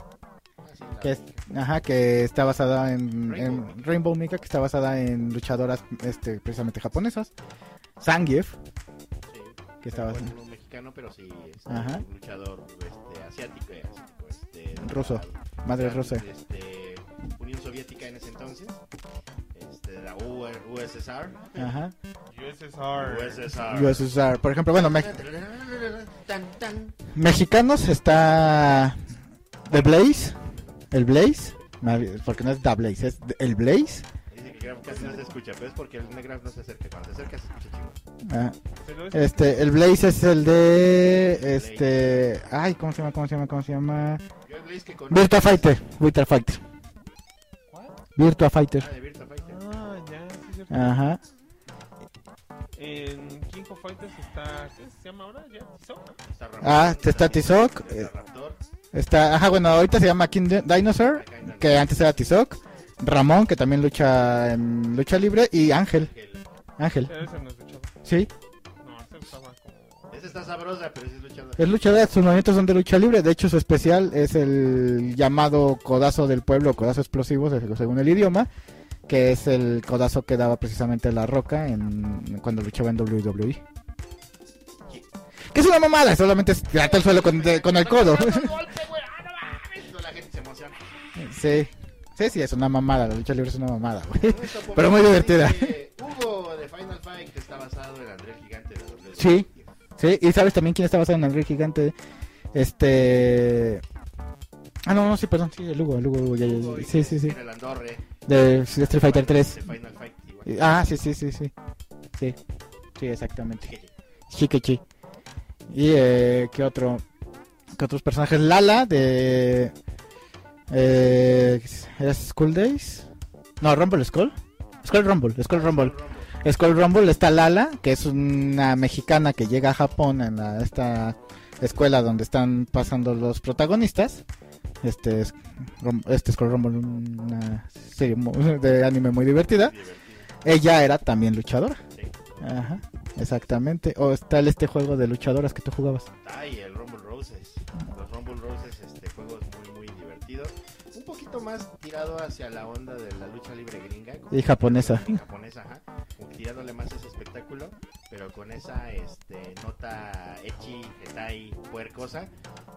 que es, ajá, que está basada en Rainbow en Mika. Rainbow Mika, que está basada en luchadoras, este, precisamente japonesas. Zangief, Sí, que bueno, un mexicano, pero sí, este, Ajá. un luchador este, asiático, eh, asiático, este, Ruso, madre rusa. Este, Unión Soviética en ese entonces, este, de la U- USSR. Ajá. USSR. USSR. USSR. Por ejemplo, bueno, me- mexicanos está The Blaze, el Blaze, porque no es The Blaze, es el Blaze. Dice que casi no se escucha, pero es porque el Graf no se acerca. Cuando se acerca se escucha. Ah, este, el Blaze es el de, este, ay, ¿cómo se llama? ¿Cómo se llama? ¿Cómo se llama? Yo el Blaze que conozco. Virtua Fighter, Virtua Fighter, ¿Cuál? Virtua Fighter. Ah, de Virtua Fighter. Ajá. En King of Fighters está. ¿Qué se llama ahora? ¿Ya? ¿Tizoc? Está Ramón, Ah, está Tizoc, Está eh. Está, ajá, bueno, ahorita se llama King Di- Dinosaur, que antes era Tizoc. Ramón, que también lucha en lucha libre, y Ángel, Ángel, Pero ese no es luchador. sí, No, ese estaba como. Esa está sabrosa, pero sí es luchador. es luchador, sus movimientos son de lucha libre, de hecho su especial es el llamado codazo del pueblo, codazo explosivo, se- según el idioma, que es el codazo que daba precisamente La Roca en, cuando luchaba en WWE. Que es una mamada, solamente es al suelo con, de- con el codo. ¡Ah, sí, sí, sí, es una mamada, la lucha libre es una mamada, güey. Pero muy divertida. dice, Hugo de Final Fight, que está basado en André el Gigante de WWE. Sí. Sí, y sabes también quién está basado en el Rey Gigante. Este. Ah, no, no, sí, perdón, sí, el Hugo, el Hugo, ya, ya, ya. Sí, sí, sí. El Andorre. De Street Fighter 3. De Final Fight, igual. Ah, sí, sí, sí, sí. Sí, sí, exactamente. Shikechi. Y, eh, ¿qué otro? ¿Qué otros personajes? Lala de. Eh, ¿Era School Days? No, Rumble Skull. Skull Rumble, Skull Rumble. Skull Rumble está Lala, que es una mexicana que llega a Japón en la- esta escuela donde están pasando los protagonistas. Este es este Skull Rumble, una serie de anime muy divertida. Ella era también luchadora. Sí. Ajá, exactamente. O está este juego de luchadoras que tú jugabas. Ay, el Rumble Roses. Los Rumble Roses, este juego es muy, muy divertido. Un poquito más tirado hacia la onda de la lucha libre gringa. Y japonesa. Y japonesa, ajá. Como que tirándole más ese espectáculo, pero con esa este, nota echi, hentai, puercosa,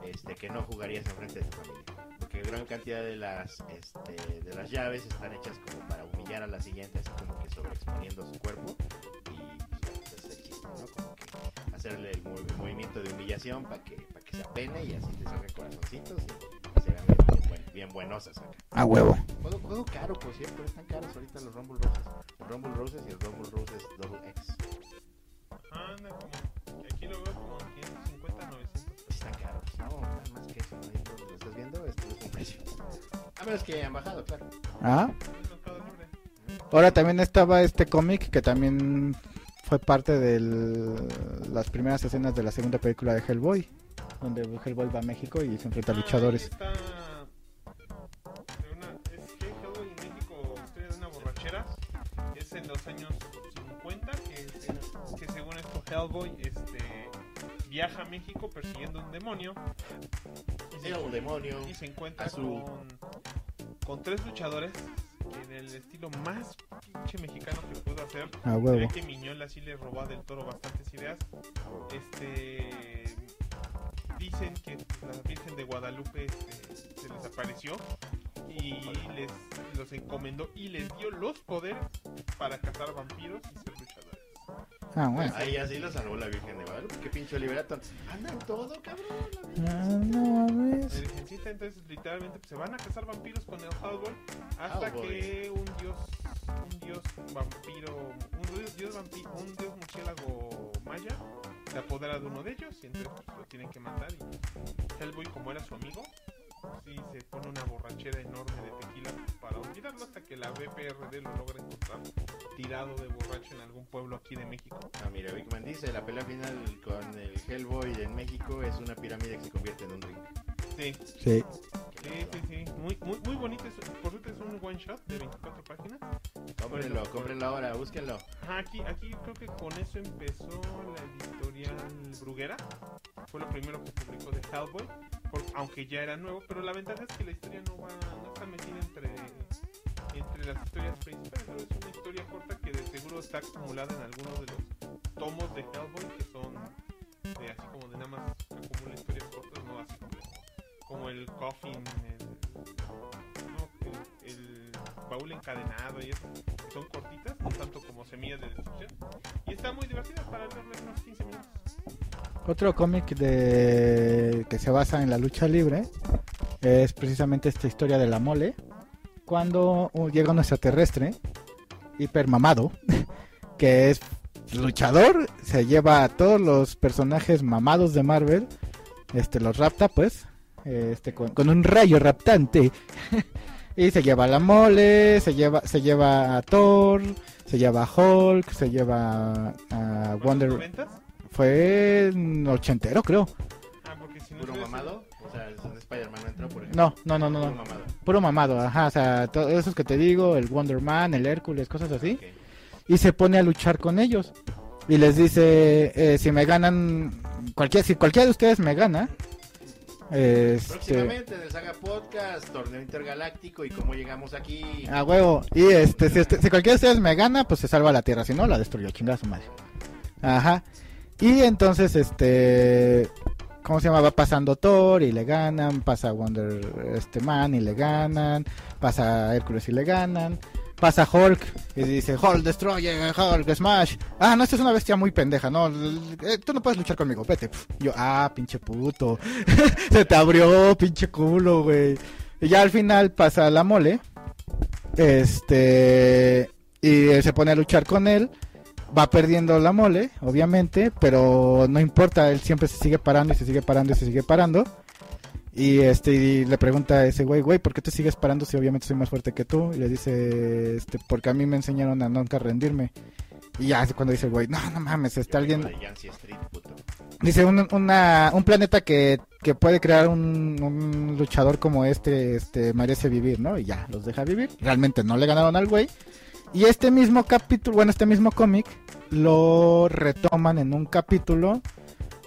este, que no jugarías enfrente de tu familia. Porque gran cantidad de las, este, de las llaves están hechas como para humillar a la siguiente, así como que sobreexponiendo su cuerpo. Y pues, el chiste, ¿no? Como que hacerle el movi- movimiento de humillación para que, pa' que se apene y así te salgan corazoncitos y se vean bien, bien, buen- bien buenosas acá. A huevo. Juego, juego caro, por cierto, están caros ahorita los Rumble Roses. El Rumble Roses y el Rumble Roses Double X. Anda como. Aquí lo veo como 550, 900. Están caros, no, están más que eso. Ahí donde lo estás viendo, este es un precio. A menos que hayan bajado, claro. Ah, En Mercado Libre. ahora también estaba este cómic que también fue parte de las primeras escenas de la segunda película de Hellboy, donde Hellboy va a México y se enfrenta a Ah, luchadores. ahí está Hellboy este, viaja a México persiguiendo un demonio y se, un demonio. y se encuentra con, con tres luchadores que en el estilo más pinche mexicano que pudo hacer. A Se huevo. ve que Miñola sí le robó a del toro bastantes ideas. Este dicen que la Virgen de Guadalupe este, se les apareció y les los encomendó y les dio los poderes para cazar vampiros y ser luchadores. Ah, bueno. Ahí así lo salvó la Virgen de Guadalupe. Qué pinche liberato. Anda en todo, cabrón. Ah, no, La mames. Virgencita entonces literalmente pues, se van a cazar vampiros con el Hellboy hasta Hellboy. que un dios un dios vampiro un dios, dios vampi- un dios murciélago maya se apodera de uno de ellos y entonces pues, lo tienen que matar y Hellboy como era su amigo sí se pone una borrachera enorme de tequila para olvidarlo hasta que la BPRD lo logra encontrar tirado de borracho en algún pueblo aquí de México Ah, mira, Bigman dice, la pelea final con el Hellboy en México es una pirámide que se convierte en un ring. sí Sí. Sí, sí, sí. Muy, muy, muy bonito. Es, por cierto, es un one shot de 24 páginas. Cómprenlo, cómprenlo ahora, búsquenlo. Aquí, aquí creo que con eso empezó la editorial Bruguera. Fue lo primero que publicó de Hellboy. aunque ya era nuevo, pero la ventaja es que la historia no va, no está metida entre, entre las historias principales. ¿no? Es una historia corta que de seguro está acumulada en algunos de los tomos de Hellboy que son de así como de nada más acumula historias cortas, no así como, el Coffin, el, el, baúl encadenado y eso, son cortitas, no tanto como semillas de destrucción. Y está muy divertida para leerla unos 15 minutos. Otro cómic de que se basa en la lucha libre es precisamente esta historia de la mole. Cuando llega un extraterrestre hipermamado, que es luchador, se lleva a todos los personajes mamados de Marvel, este los rapta pues, este con, un rayo raptante. y se lleva a la mole, se lleva se lleva a Thor, se lleva a Hulk, se lleva a ¿Con Wonder los noventas? Fue en ochentero, creo. Ah, porque si no ¿Puro mamado? O sea, el Spider-Man no entró, por ejemplo. No, no, no, no, Puro no. mamado. Puro mamado, ajá. O sea, todos esos que te digo, el Wonder Man, el Hércules, cosas así. Ok. Y se pone a luchar con ellos. Y les dice, eh, si me ganan, cualquier, si cualquiera de ustedes me gana, este, Próximamente en el Saga Podcast, torneo intergaláctico y cómo llegamos aquí. a huevo. Y este, si, usted- si cualquiera de ustedes me gana, pues se salva la Tierra. Si no, la destruyó, chingada su madre. Ajá. Y entonces, este, ¿cómo se llama? Va pasando Thor y le ganan, pasa Wonder este Man y le ganan, pasa Hércules y le ganan, pasa Hulk y dice Hulk Destroyer, Hulk Smash. Ah, no, esta es una bestia muy pendeja, no, eh, tú no puedes luchar conmigo, vete. Yo, ah, pinche puto. Se te abrió, pinche culo, güey. Y ya al final pasa la mole. Este. Y él se pone a luchar con él. Va perdiendo la mole, obviamente, pero no importa, él siempre se sigue parando y se sigue parando y se sigue parando. Y este y le pregunta a ese güey, güey, ¿por qué te sigues parando si obviamente soy más fuerte que tú? Y le dice, este, porque a mí me enseñaron a nunca rendirme. Y ya es cuando dice el güey, no, no mames, está alguien, Street, puto. Dice un, una- un planeta que, que puede crear un, un luchador como este, este merece vivir, ¿no? Y ya, los deja vivir. Realmente no le ganaron al güey. Y este mismo capítulo, bueno, este mismo cómic lo retoman en un capítulo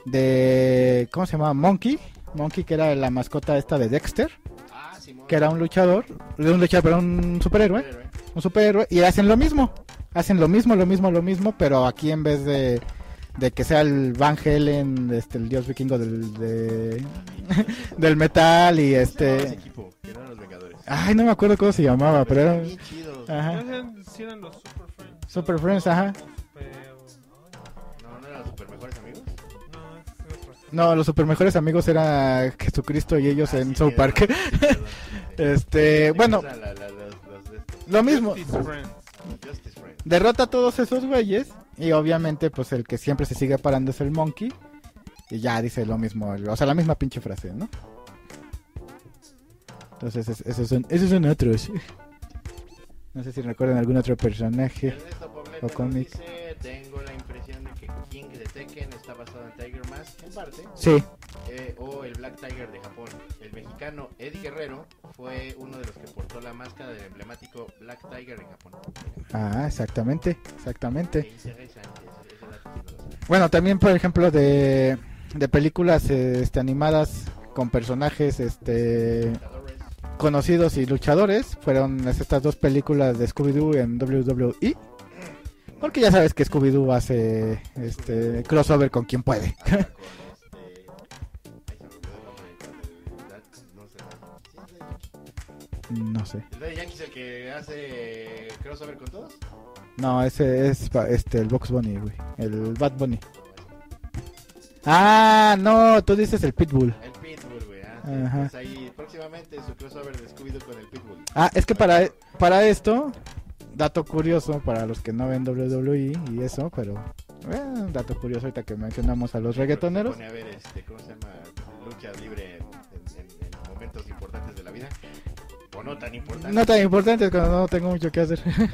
de, ¿cómo se llama? Monkey. Monkey, que era la mascota esta de Dexter, Ah, Simón. que era un luchador, un luchador, pero un superhéroe Superhéroe. un superhéroe y hacen lo mismo. Hacen lo mismo, lo mismo, lo mismo, pero aquí en vez de, de que sea el Van Helen, este, el dios vikingo del, de- del metal y ¿Cómo se llamaba ese este... Ay, no me acuerdo cómo se llamaba, pero era... Bien chido. Ajá. No sé si eran los Super Friends. Super Friends, ajá. No, no eran los super mejores amigos. No, los super mejores amigos era Jesucristo y ellos Ah, en sí, South sí, Park. Este, bueno, Eran la- la- los- los de estos. lo mismo. Justice Friends. Justice Friends. Derrota a todos esos güeyes y obviamente pues el que siempre se sigue parando es el Monkey. Y ya dice lo mismo, o sea, la misma pinche frase, ¿no? Entonces, es- esos son, esos son otros. No sé si recuerdan algún otro personaje. Ernesto Poblete O cómic. dice, tengo la impresión de que King de Tekken está basado en Tiger Mask en parte, Sí, eh, o el Black Tiger de Japón. El mexicano Eddie Guerrero fue uno de los que portó la máscara del emblemático Black Tiger en Japón. ah, exactamente, exactamente. Bueno, también por ejemplo de, de películas este, animadas con personajes este conocidos y luchadores fueron estas dos películas de Scooby-Doo en WWE. Porque ya sabes que Scooby-Doo hace este crossover con quien puede. no sé. ¿El Daddy Yankee es el que hace crossover con todos? No, ese es este el Box Bunny, güey. El Bad Bunny. Ah, no, tú dices el Pitbull. El Ah, Ajá. pues ahí próximamente su crossover de Scooby-Doo con el Pitbull. Ah, es que para, para esto, dato curioso para los que no ven WWE y eso, pero eh, dato curioso ahorita que mencionamos a los reggaetoneros. Se pone a ver, este, ¿cómo se llama? Lucha libre en, en- en- en momentos importantes de la vida. O no tan importantes. No tan importante cuando no tengo mucho que hacer.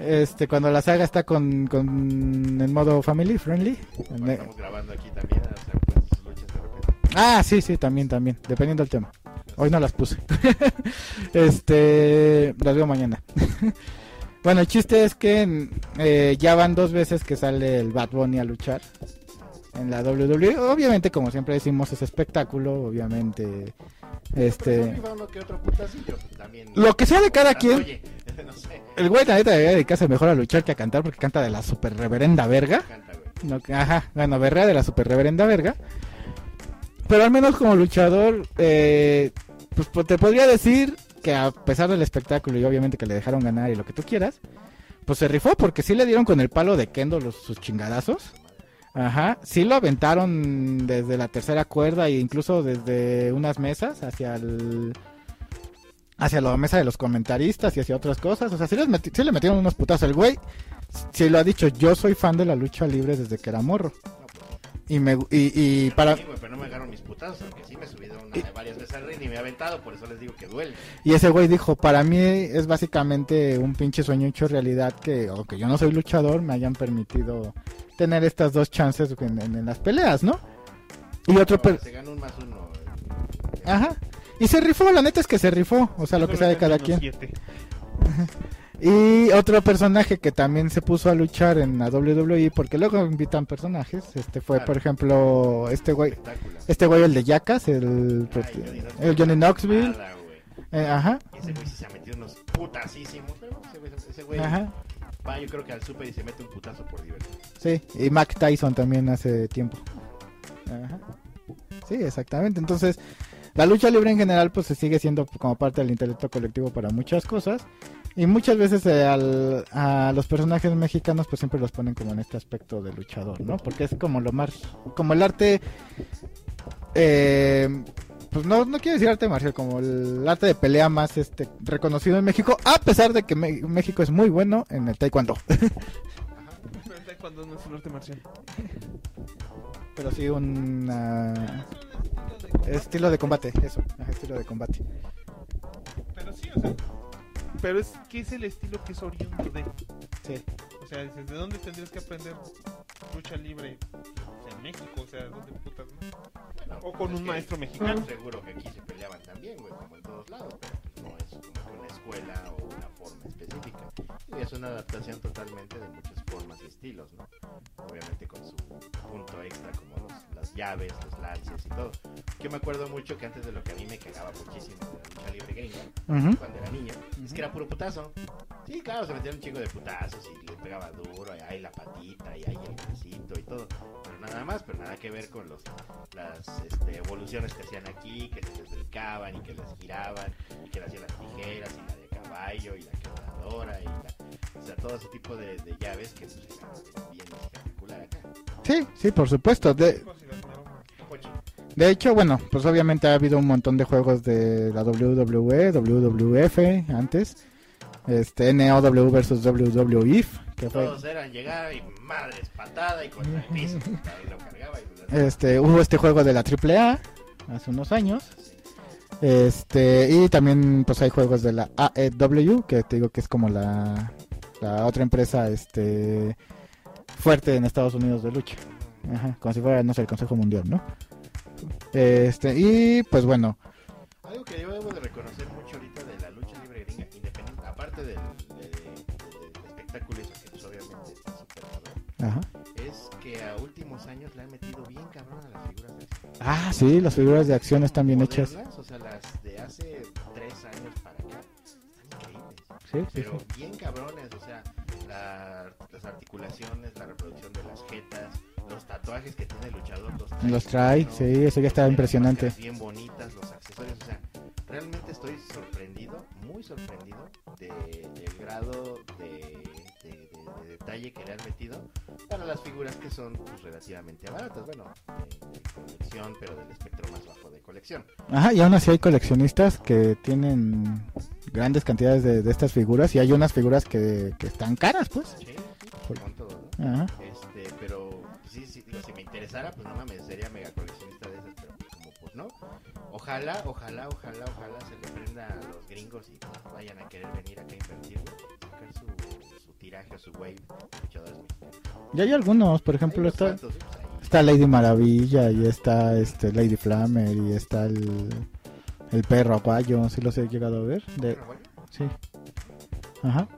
Este, cuando la saga está con, con en modo family friendly. Cuando estamos grabando aquí también, o sea, Ah, sí, sí, también, también, dependiendo del tema. Hoy no las puse. este, las veo mañana. bueno, el chiste es que eh, ya van dos veces que sale el Bad Bunny a luchar en la WWE. Obviamente, como siempre decimos, es espectáculo, obviamente. Este, que otro también. lo que sea de cada quien. Oye, no sé, El güey, la neta, debería dedicarse mejor a luchar que a cantar porque canta de la super reverenda verga. canta, güey. No, ajá, bueno, berrea de la super reverenda verga. Pero al menos como luchador, eh, pues, pues, te podría decir que a pesar del espectáculo y obviamente que le dejaron ganar y lo que tú quieras, pues se rifó porque sí le dieron con el palo de Kendo los, sus chingadazos. Ajá, sí lo aventaron desde la tercera cuerda e incluso desde unas mesas hacia el hacia la mesa de los comentaristas y hacia otras cosas. O sea, sí, les meti- sí le metieron unos putazos. El güey sí lo ha dicho, yo soy fan de la lucha libre desde que era morro. Y me y, y para sí, güey, pero no me agarraron mis putazos, aunque sí me he subido una- varias veces al ring y me he aventado, por eso les digo que duele. y ese güey dijo, para mí es básicamente un pinche sueño hecho realidad que aunque yo no soy luchador, me hayan permitido tener estas dos chances en, en- en las peleas, ¿no? Y otro per- Se ganó un más uno. eh, Ajá. Y se rifó, la neta es que se rifó, o sea, lo que sea de cada quien. siete. Y otro personaje que también se puso a luchar en la WWE, porque luego invitan personajes, este fue, Claro. por ejemplo, este güey, este güey el de el, Ay, Johnny el Johnny Knoxville, Nada, eh, ajá, ese güey se ha metido unos putasísimos. Pero ese güey, ese güey ajá, va, yo creo que al super y se mete un putazo por diversión. sí, y Mac Tyson también hace tiempo. Ajá. Sí, exactamente. Entonces, la lucha libre en general pues se sigue siendo como parte del intelecto colectivo para muchas cosas y muchas veces eh, al- a los personajes mexicanos pues siempre los ponen como en este aspecto de luchador, ¿no? Porque es como lo más como el arte eh, pues no, no quiero decir arte marcial, como el arte de pelea más este reconocido en México, a pesar de que Me- México es muy bueno en el taekwondo. Pero el taekwondo no es un arte marcial. Pero sí un ah, estilo de combate, eso, estilo de combate. Pero sí, o sea. Pero es que es el estilo que es oriundo de. Sí. O sea, dices, ¿de dónde tendrías que aprender lucha libre? En México, o sea, ¿dónde putas no? Bueno, O con es un maestro mexicano. Seguro que aquí se peleaban también, güey, como en todos lados, pero pues no es escuela o una forma específica. Y es una adaptación totalmente de muchas formas y estilos, ¿no? Obviamente con su punto extra como los- las llaves, los lances y todo. Yo me acuerdo mucho que antes de lo que a mí me cagaba muchísimo de la lucha libre gringa, Ujú. cuando era niño, es que era puro putazo. Sí, claro, se metían un chico de putazos y le pegaba duro, y ahí la patita, y ahí el bracito y todo. Pero nada más, pero nada que ver con los las este, evoluciones que hacían aquí, que se les brincaban y que les giraban, y que le hacían las tijeras, y la de caballo, y la quebradora, y la, o sea, todo ese tipo de, de llaves que pues, era bien espectacular acá. Sí, sí, por supuesto. De, de hecho, bueno, pues obviamente ha habido un montón de juegos de la WWE, WWF antes, este NOW versus WWF, que fue Todos eran llegar y madres, patada y contra el piso. Ahí lo cargaba y este hubo este juego de la AAA hace unos años. Este, y también pues hay juegos de la AEW, que te digo que es como la, la otra empresa este fuerte en Estados Unidos de lucha. Ajá, como si fuera, no sé, el Consejo Mundial, ¿no? Este, y pues bueno, Algo que yo debo de reconocer mucho ahorita de la lucha libre gringa, independiente, aparte del, de- de- del espectáculo, eso que pues obviamente está súper ajá. es que a últimos años le han metido bien cabrón a las figuras de acción. Ah, sí, las figuras de acción están bien hechas. Sea, las de hace tres años para acá, están increíbles. Sí, Pero sí. bien cabrones, o sea, la- las articulaciones, la reproducción de las jetas, los tatuajes que tiene el luchador, los trae. Los trae, ¿no? sí, eso ya está Las impresionante. Bien bonitas, los accesorios, o sea, realmente estoy sorprendido, muy sorprendido de- del grado de, de- de- de detalle que le han metido para las figuras que son pues, relativamente baratas, bueno, de, de colección, pero del espectro más bajo de colección. Ajá, y aún así hay coleccionistas que tienen grandes cantidades de, de estas figuras y hay unas figuras que, que están caras, pues. Sí, sí, Por- con todo, ¿no? Ajá. Este, pero sí, sí, digo, si me interesara, pues no mames, sería mega coleccionista de esas, pero como pues no. Ojalá, ojalá, ojalá, ojalá se le prenda a los gringos y pues, vayan a querer venir acá a invertir, tiraje o su wave de luchadores mexicanos. Y hay algunos, por ejemplo, está, pues, está Lady Maravilla y está este Lady Flammer y está el, el perro aguayo, si los he llegado a ver. De, sí. Ajá.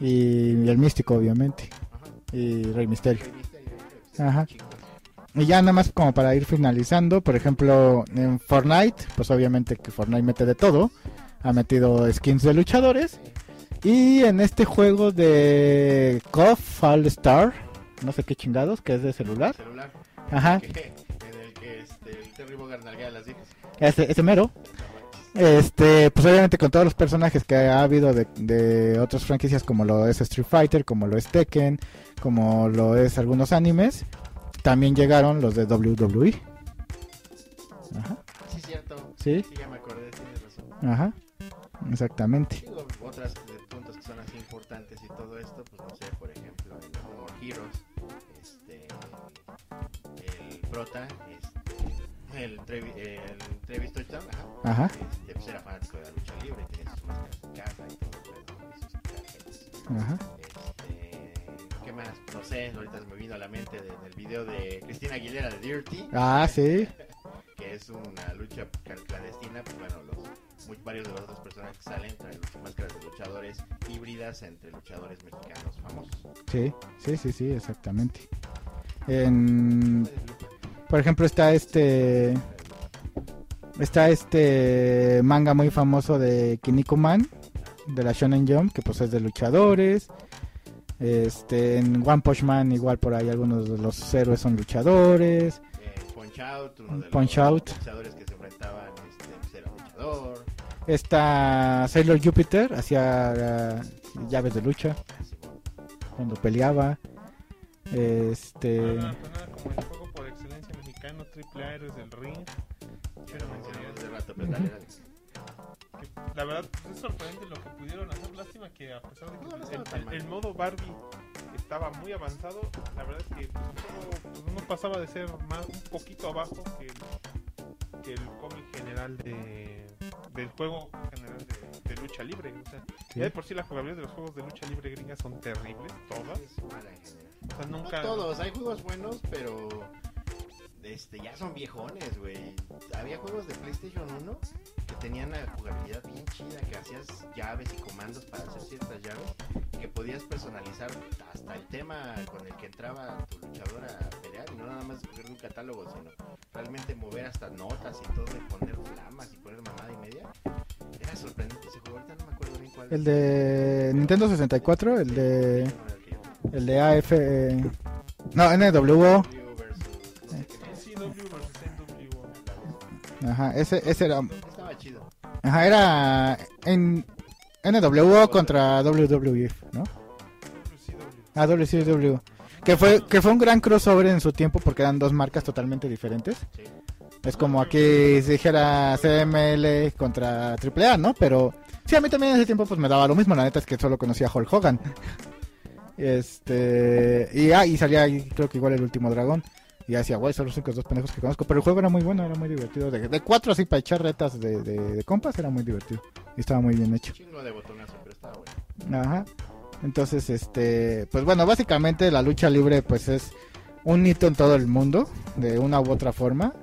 Y, el místico, obviamente. ajá. Y Rey Misterio. Rey Ajá. Y ya nada más como para ir finalizando, por ejemplo, en Fortnite, pues obviamente que Fortnite mete de todo. Ha metido skins de luchadores. Y en este juego de KOF All Star, no sé qué chingados, que es de celular. Celular. Ajá, Que- en el que este, el Terry Bogard a las viejas. ese, ese mero. Este, pues obviamente con todos los personajes que ha habido de, de otras franquicias como lo es Street Fighter, como lo es Tekken, como lo es algunos animes, también llegaron los de WWE. Ajá, Sí, cierto. sí, Sí, ya me acordé, tienes razón. ajá, exactamente. Digo, otras puntos que son así importantes y todo esto, pues no sé, por ejemplo, More Heroes, este, el prota, este, el, Trevi, el Travis Touchdown, ajá, Ajá, este, pues era fanático de la lucha libre, tenía sus máscaras en casa y todo, pero, y sus ajá. Este, ¿qué más? No sé, ahorita me vino a la mente de- en el video de Cristina Aguilera de Dirty, Ah, sí, que es una lucha clandestina, pues bueno, los, muy, varios de los otros personajes que salen traen máscaras de luchadores híbridas entre luchadores mexicanos famosos. sí, sí, sí, sí, exactamente. En, por ejemplo, está este, está este manga muy famoso de Kinnikuman, de la Shonen Jump, que pues es de luchadores. Este, en One Punch Man igual por ahí algunos de los héroes son luchadores. Eh, Punch Out, uno de Punch los Out. luchadores que se enfrentaban, este, pues era luchador. Está Sailor Jupiter, hacía eh, llaves de lucha cuando peleaba. Este, suena como el juego por excelencia mexicano, triple A Héroes del Ring. Ya lo mencionamos hace rato, pero dale, dale. que la verdad es sorprendente lo que pudieron hacer. Lástima que a pesar de que No, no el, modo Barbie estaba muy avanzado, la verdad es que pues, pues, no pasaba de ser más un poquito abajo que el, que el cómic general de del juego general de, de lucha libre. O sea, Sí. ya de por sí la jugabilidad de los juegos de lucha libre gringas son terribles, todas. O sea, No nunca. todos, hay juegos buenos, pero este ya son viejones, güey. Había juegos de PlayStation 1 que tenían la jugabilidad bien chida, que hacías llaves y comandos para hacer ciertas llaves, que podías personalizar hasta el tema con el que entraba tu luchador a pelear, y no nada más escoger un catálogo, sino realmente mover hasta notas y todo, y poner flamas y poner mamada y media. Era sorprendente ese juego, ahorita no me acuerdo bien cuál el de Nintendo 64, el de No el de AF eh, no, NWO, no ajá, ese ese era Estaba chido. ajá, era en NWO contra WWF, ¿no? WCW. Ah, WCW. Que fue, que fue un gran crossover en su tiempo porque eran dos marcas totalmente diferentes. Sí. Es como aquí si dijera CML contra AAA, ¿no? Pero sí, a mí también en ese tiempo pues me daba lo mismo. La neta es que solo conocía a Hulk Hogan. Este. Y, ah, y salía ahí, creo que igual el último dragón. Y decía, güey, son los únicos dos pendejos que conozco. Pero el juego era muy bueno, era muy divertido. De, de cuatro así para echar retas de, de, de compas era muy divertido. Y estaba muy bien hecho. Chingo de botonazo, pero estaba bueno. Ajá. Entonces, este, pues bueno, básicamente la lucha libre pues es un hito en todo el mundo, de una u otra forma.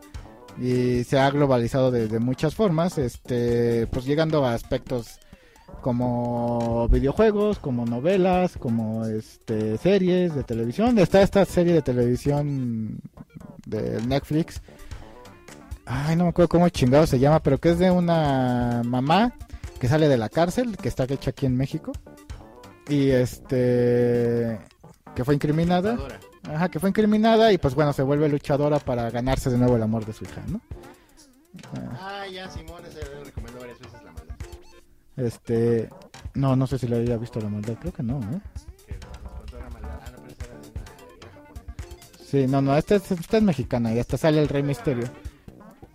Y se ha globalizado de, muchas formas, este, pues llegando a aspectos como videojuegos, como novelas, como este series de televisión. Está esta serie de televisión de Netflix. Ay, no me acuerdo cómo chingado se llama, pero que es de una mamá que sale de la cárcel, que está hecha aquí en México. Y este que fue incriminada. Ajá, que fue incriminada y pues bueno, se vuelve luchadora para ganarse de nuevo el amor de su hija, ¿no? Ah, Ah, ya, Simón, ese recomendó varias veces la maldad. Este, no, no sé si le había visto la maldad, creo que no, ¿eh? Ah. Sí, no, no, esta es, esta es mexicana y hasta sale el Rey Misterio.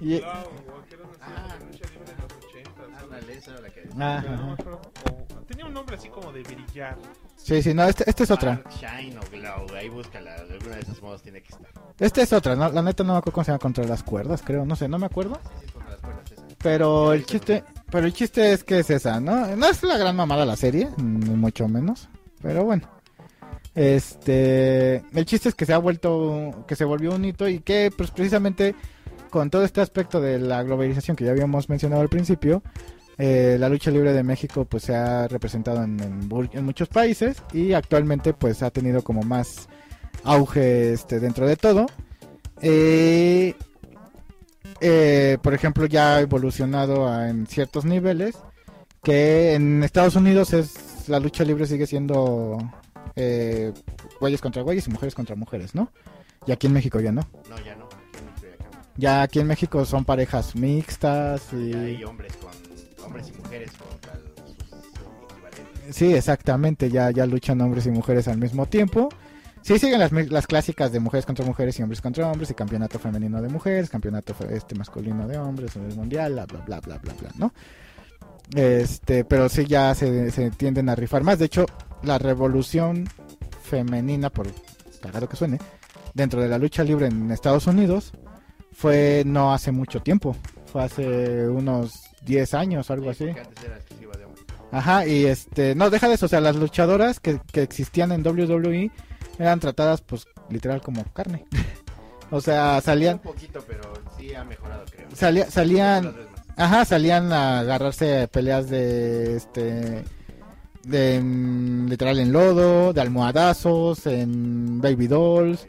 Y, Wow, que era una serie de lucha libre de los 80. ¿sabes? Ándale, esa era la que Ah, ajá. Un nombre así como de brillar. sí, sí, no, este, este es otra. Dark Shine o Glow, ahí búscala. de Alguna de esos modos tiene que estar. Este es otra, ¿no? La neta no me acuerdo cómo se llama contra las cuerdas, creo, no sé, no me acuerdo. Sí, sí, contra las cuerdas esa. Pero el chiste, pero el chiste es que es esa, ¿no? No es la gran mamada la serie, ni mucho menos. Pero bueno. Este, el chiste es que se ha vuelto, que se volvió un hito y que pues precisamente con todo este aspecto de la globalización que ya habíamos mencionado al principio, eh, la lucha libre de México pues se ha representado en, en bu- en muchos países y actualmente pues ha tenido como más auge este dentro de todo. Eh, eh, por ejemplo, ya ha evolucionado a- en ciertos niveles. Que en Estados Unidos es la lucha libre sigue siendo eh, güeyes contra güeyes y mujeres contra mujeres, ¿no? Y aquí en México ya no. No, ya no. Aquí en México ya cambió. Ya aquí en México son parejas mixtas Ya hay y... hombres con hombres y mujeres contra sus. Sí, exactamente, ya, ya luchan hombres y mujeres al mismo tiempo. Sí, siguen las, las clásicas de mujeres contra mujeres y hombres contra hombres y campeonato femenino de mujeres, campeonato este masculino de hombres, el mundial, bla, bla, bla, bla, bla, bla, ¿no? Este, pero sí ya se, se tienden a rifar más. De hecho, la revolución femenina, por cagado que suene, dentro de la lucha libre en Estados Unidos fue no hace mucho tiempo. Fue hace unos 10 años o algo así. Porque antes era exclusiva de hombres. Ajá, y este, no, deja de eso, o sea, las luchadoras que, que existían en WWE eran tratadas, pues, literal como carne. o sea, Un salían, poquito, pero sí ha mejorado, creo. salía, salían, ajá, salían a agarrarse peleas de, este, de, mm, literal en lodo, de almohadazos, en baby dolls,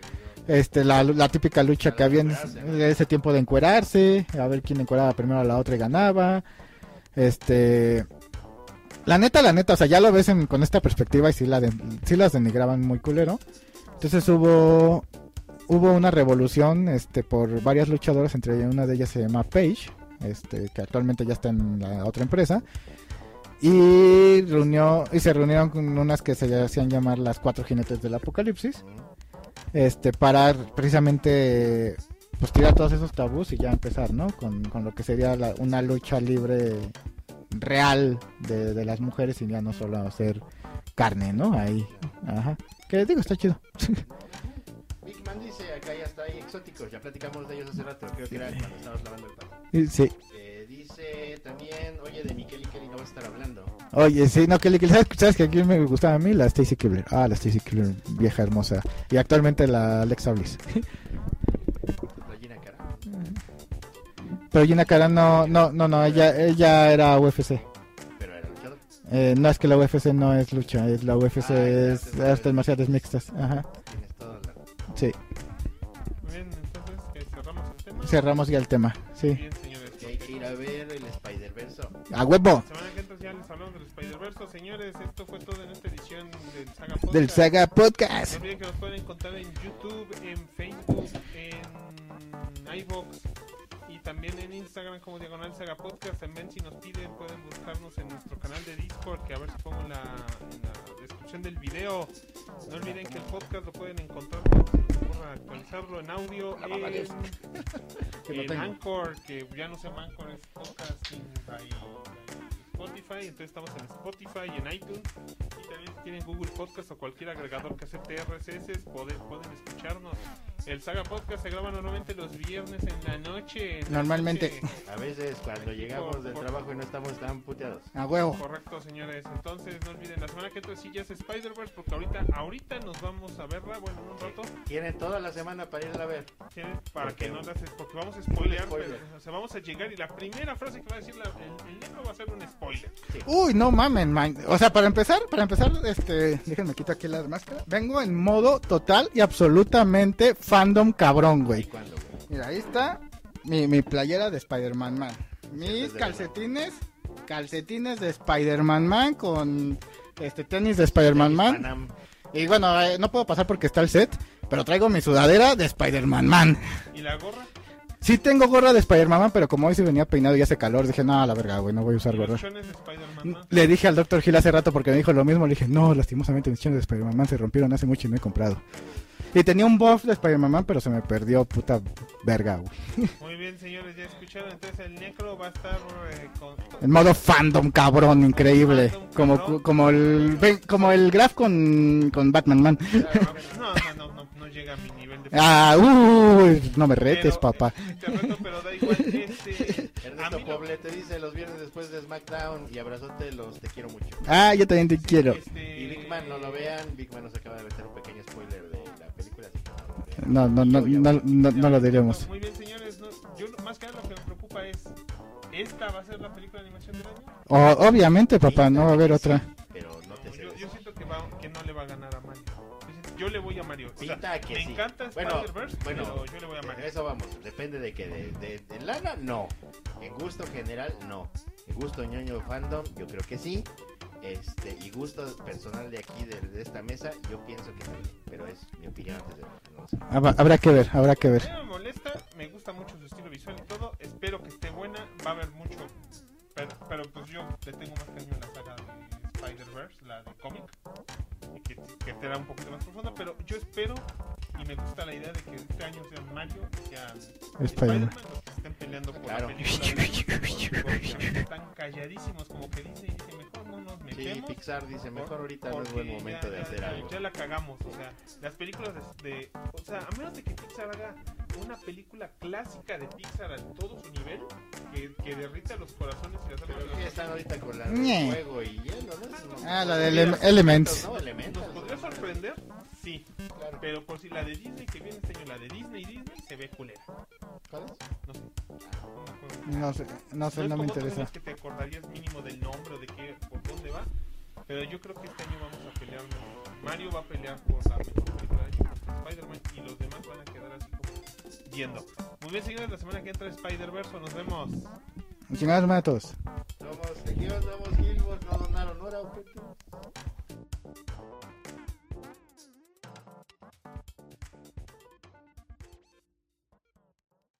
este, la, la típica lucha que había en ese- tiempo de encuerarse, a ver quién encueraba primero a la otra y ganaba. Este, la neta, la neta, o sea, ya lo ves en- con esta perspectiva y sí, la de- sí las denigraban muy culero. Entonces hubo hubo una revolución este por varias luchadoras, entre ellas una de ellas se llama Paige, este que actualmente ya está en la otra empresa. Y reunió y se reunieron con unas que se hacían llamar las cuatro jinetes del apocalipsis este para precisamente pues tirar todos esos tabús y ya empezar no con, con lo que sería la- una lucha libre real de, de las mujeres y ya no solo hacer carne no ahí ajá. Que digo está chido. Big Man dice, acá ya está ahí exóticos, ya platicamos de ellos hace rato, creo que era cuando estábamos lavando el. Y sí. Eh, dice también, oye, de Miquel y Kelly no vas a estar hablando. oye sí no que le- que sabes, sabes que aquí me gustaba a mí la Stacy Kibler ah la Stacy Kibler vieja hermosa y actualmente la Alexa Bliss La Gina Cara. pero Gina Cara no no no no ella ella era UFC Pero era luchador. Eh, no es que la UFC no es lucha, es la UFC Ah, es artes marciales. mixtas. Ajá, Tienes toda la... sí. Muy bien, entonces eh, cerramos el tema. Cerramos ya el tema, sí. Bien, señores. Que hay que ir a ver Spider-Verse. A huevo La semana que entra ya les hablamos del Spider-Verse. Señores, esto fue todo en esta edición del Saga Podcast. del Saga No Podcast. olviden que nos pueden encontrar en YouTube, en Facebook, en iVoox y también en Instagram como Diagonal Saga Podcast. También si nos piden pueden buscarnos en nuestro canal de Discord que a ver si pongo la, la descripción del video. No olviden que el podcast lo pueden encontrar ocurra actualizarlo en audio de en, en. Anchor, que ya no se llama Anchor, es podcasting by Spotify. Entonces estamos en Spotify y en iTunes. Y también si tienen Google Podcast o cualquier agregador que acepte RSS, pueden, pueden escucharnos. El Saga Podcast se graba normalmente los viernes en la noche. en la Normalmente. noche. A veces cuando llegamos del por- trabajo y no estamos tan puteados. A huevo. Correcto, señores. Entonces, no olviden, la semana que entra sí ya es Spider-Verse, porque ahorita, ahorita nos vamos a verla, bueno, en un rato, Tienen toda la semana para irla a ver. ¿tienen? para Porque- que no las... Porque vamos a spoilear, spoiler. pero, o sea, vamos a llegar y la primera frase que va a decir la- el, el negro va a ser un spoiler. Uy, no mamen, man. O sea, para empezar, para empezar, este, déjenme quito aquí la máscara. Vengo en modo total y absolutamente fandom cabrón, ¿Y güey. cuándo, güey? Mira, ahí está mi, mi playera de Spider-Man Man. Mis calcetines, calcetines de Spider-Man Man con este tenis de Spider-Man Man. Panam. Y bueno, eh, no puedo pasar porque está el set, pero traigo mi sudadera de Spider-Man Man. ¿Y la gorra? Sí tengo gorra de Spider-Man Man, pero como hoy se venía peinado y hace calor, dije, no, la verga, güey, no voy a usar ¿Y los gorra. chones. Le dije al Dr. Gil hace rato porque me dijo lo mismo. Le dije, no, lastimosamente mis chanes de Spider-Man Man se rompieron hace mucho y no he comprado. Y tenía un buff de Spider-Man Man, pero se me perdió, puta verga, güey. Muy bien, señores, ya escucharon. Entonces, el necro va a estar eh, con... En modo fandom, cabrón, increíble. Fandom, Como, cabrón. como el como el Graf con, con Batman Man. No, no, no, no, no llega a mi. Ah, uy, no me retes, Pero, papá. Te reto, pero da igual. Este, Ernesto no- Poble te dice los viernes después de SmackDown y abrazote los te quiero mucho. Ah, yo también te quiero. este, Y Big Man no lo vean, Big Man nos acaba de meter un pequeño spoiler de la película. así que no. No, no, no, no, no, no lo diremos. Muy bien, señores. no, yo más que nada lo que me preocupa es... ¿Esta va a ser la película de animación del año? O- obviamente, papá, no va a haber otra. Yo le voy a Mario. O sea, Pinta que me sí. encanta Bueno, Spider-Verse, bueno, pero yo le voy a Mario. Eso vamos, depende de que de, de, de lana, no. En gusto general, no. En gusto ñoño fandom, yo creo que sí. Este, y gusto personal de aquí, de, de esta mesa, yo pienso que sí. Pero es mi opinión antes de no sé. Habrá habrá que ver, habrá que ver. me molesta, me gusta mucho su estilo visual y todo. Espero que esté buena. Va a haber mucho. Pero, pero pues yo le tengo más cariño a la saga de Spider-Verse, la de cómic. Que, será un poquito más profunda. Pero yo espero y me gusta la idea de que este año sean Mario y sean Spider-Man. Spider-Man los que estén peleando por Claro. la película. Porque están calladísimos, como que dice dice: Mejor no nos Sí, metemos. Pixar dice, mejor ahorita no es buen momento ya- de hacer ya- algo. Ya la cagamos, o sea, las películas de, de- O sea, a menos de que Pixar haga una película clásica de Pixar a todo su nivel, que, que derrita los corazones y las almas Pero de están ahorita con la de fuego y hielo, ¿no? Es- Ah, la de Ele- Elements. ¿no? ¿Nos Elementos. podría sorprender? Sí, Claro. pero por si la de Disney que viene este año, la de Disney Disney, se ve culera. ¿Cuál es? No sé. No sé, no sé, es no me interesa. que te acordarías mínimo del nombre o de qué, por dónde va. Pero yo creo que este año vamos a pelear. Mario va a pelear por la mejor película contra Spider-Man y los demás van a Muy bien, señores, la semana que entra Spider-Verse, nos vemos. Chingados matos. Somos tejidos, somos Gilbos, no donaron, no era objetivo.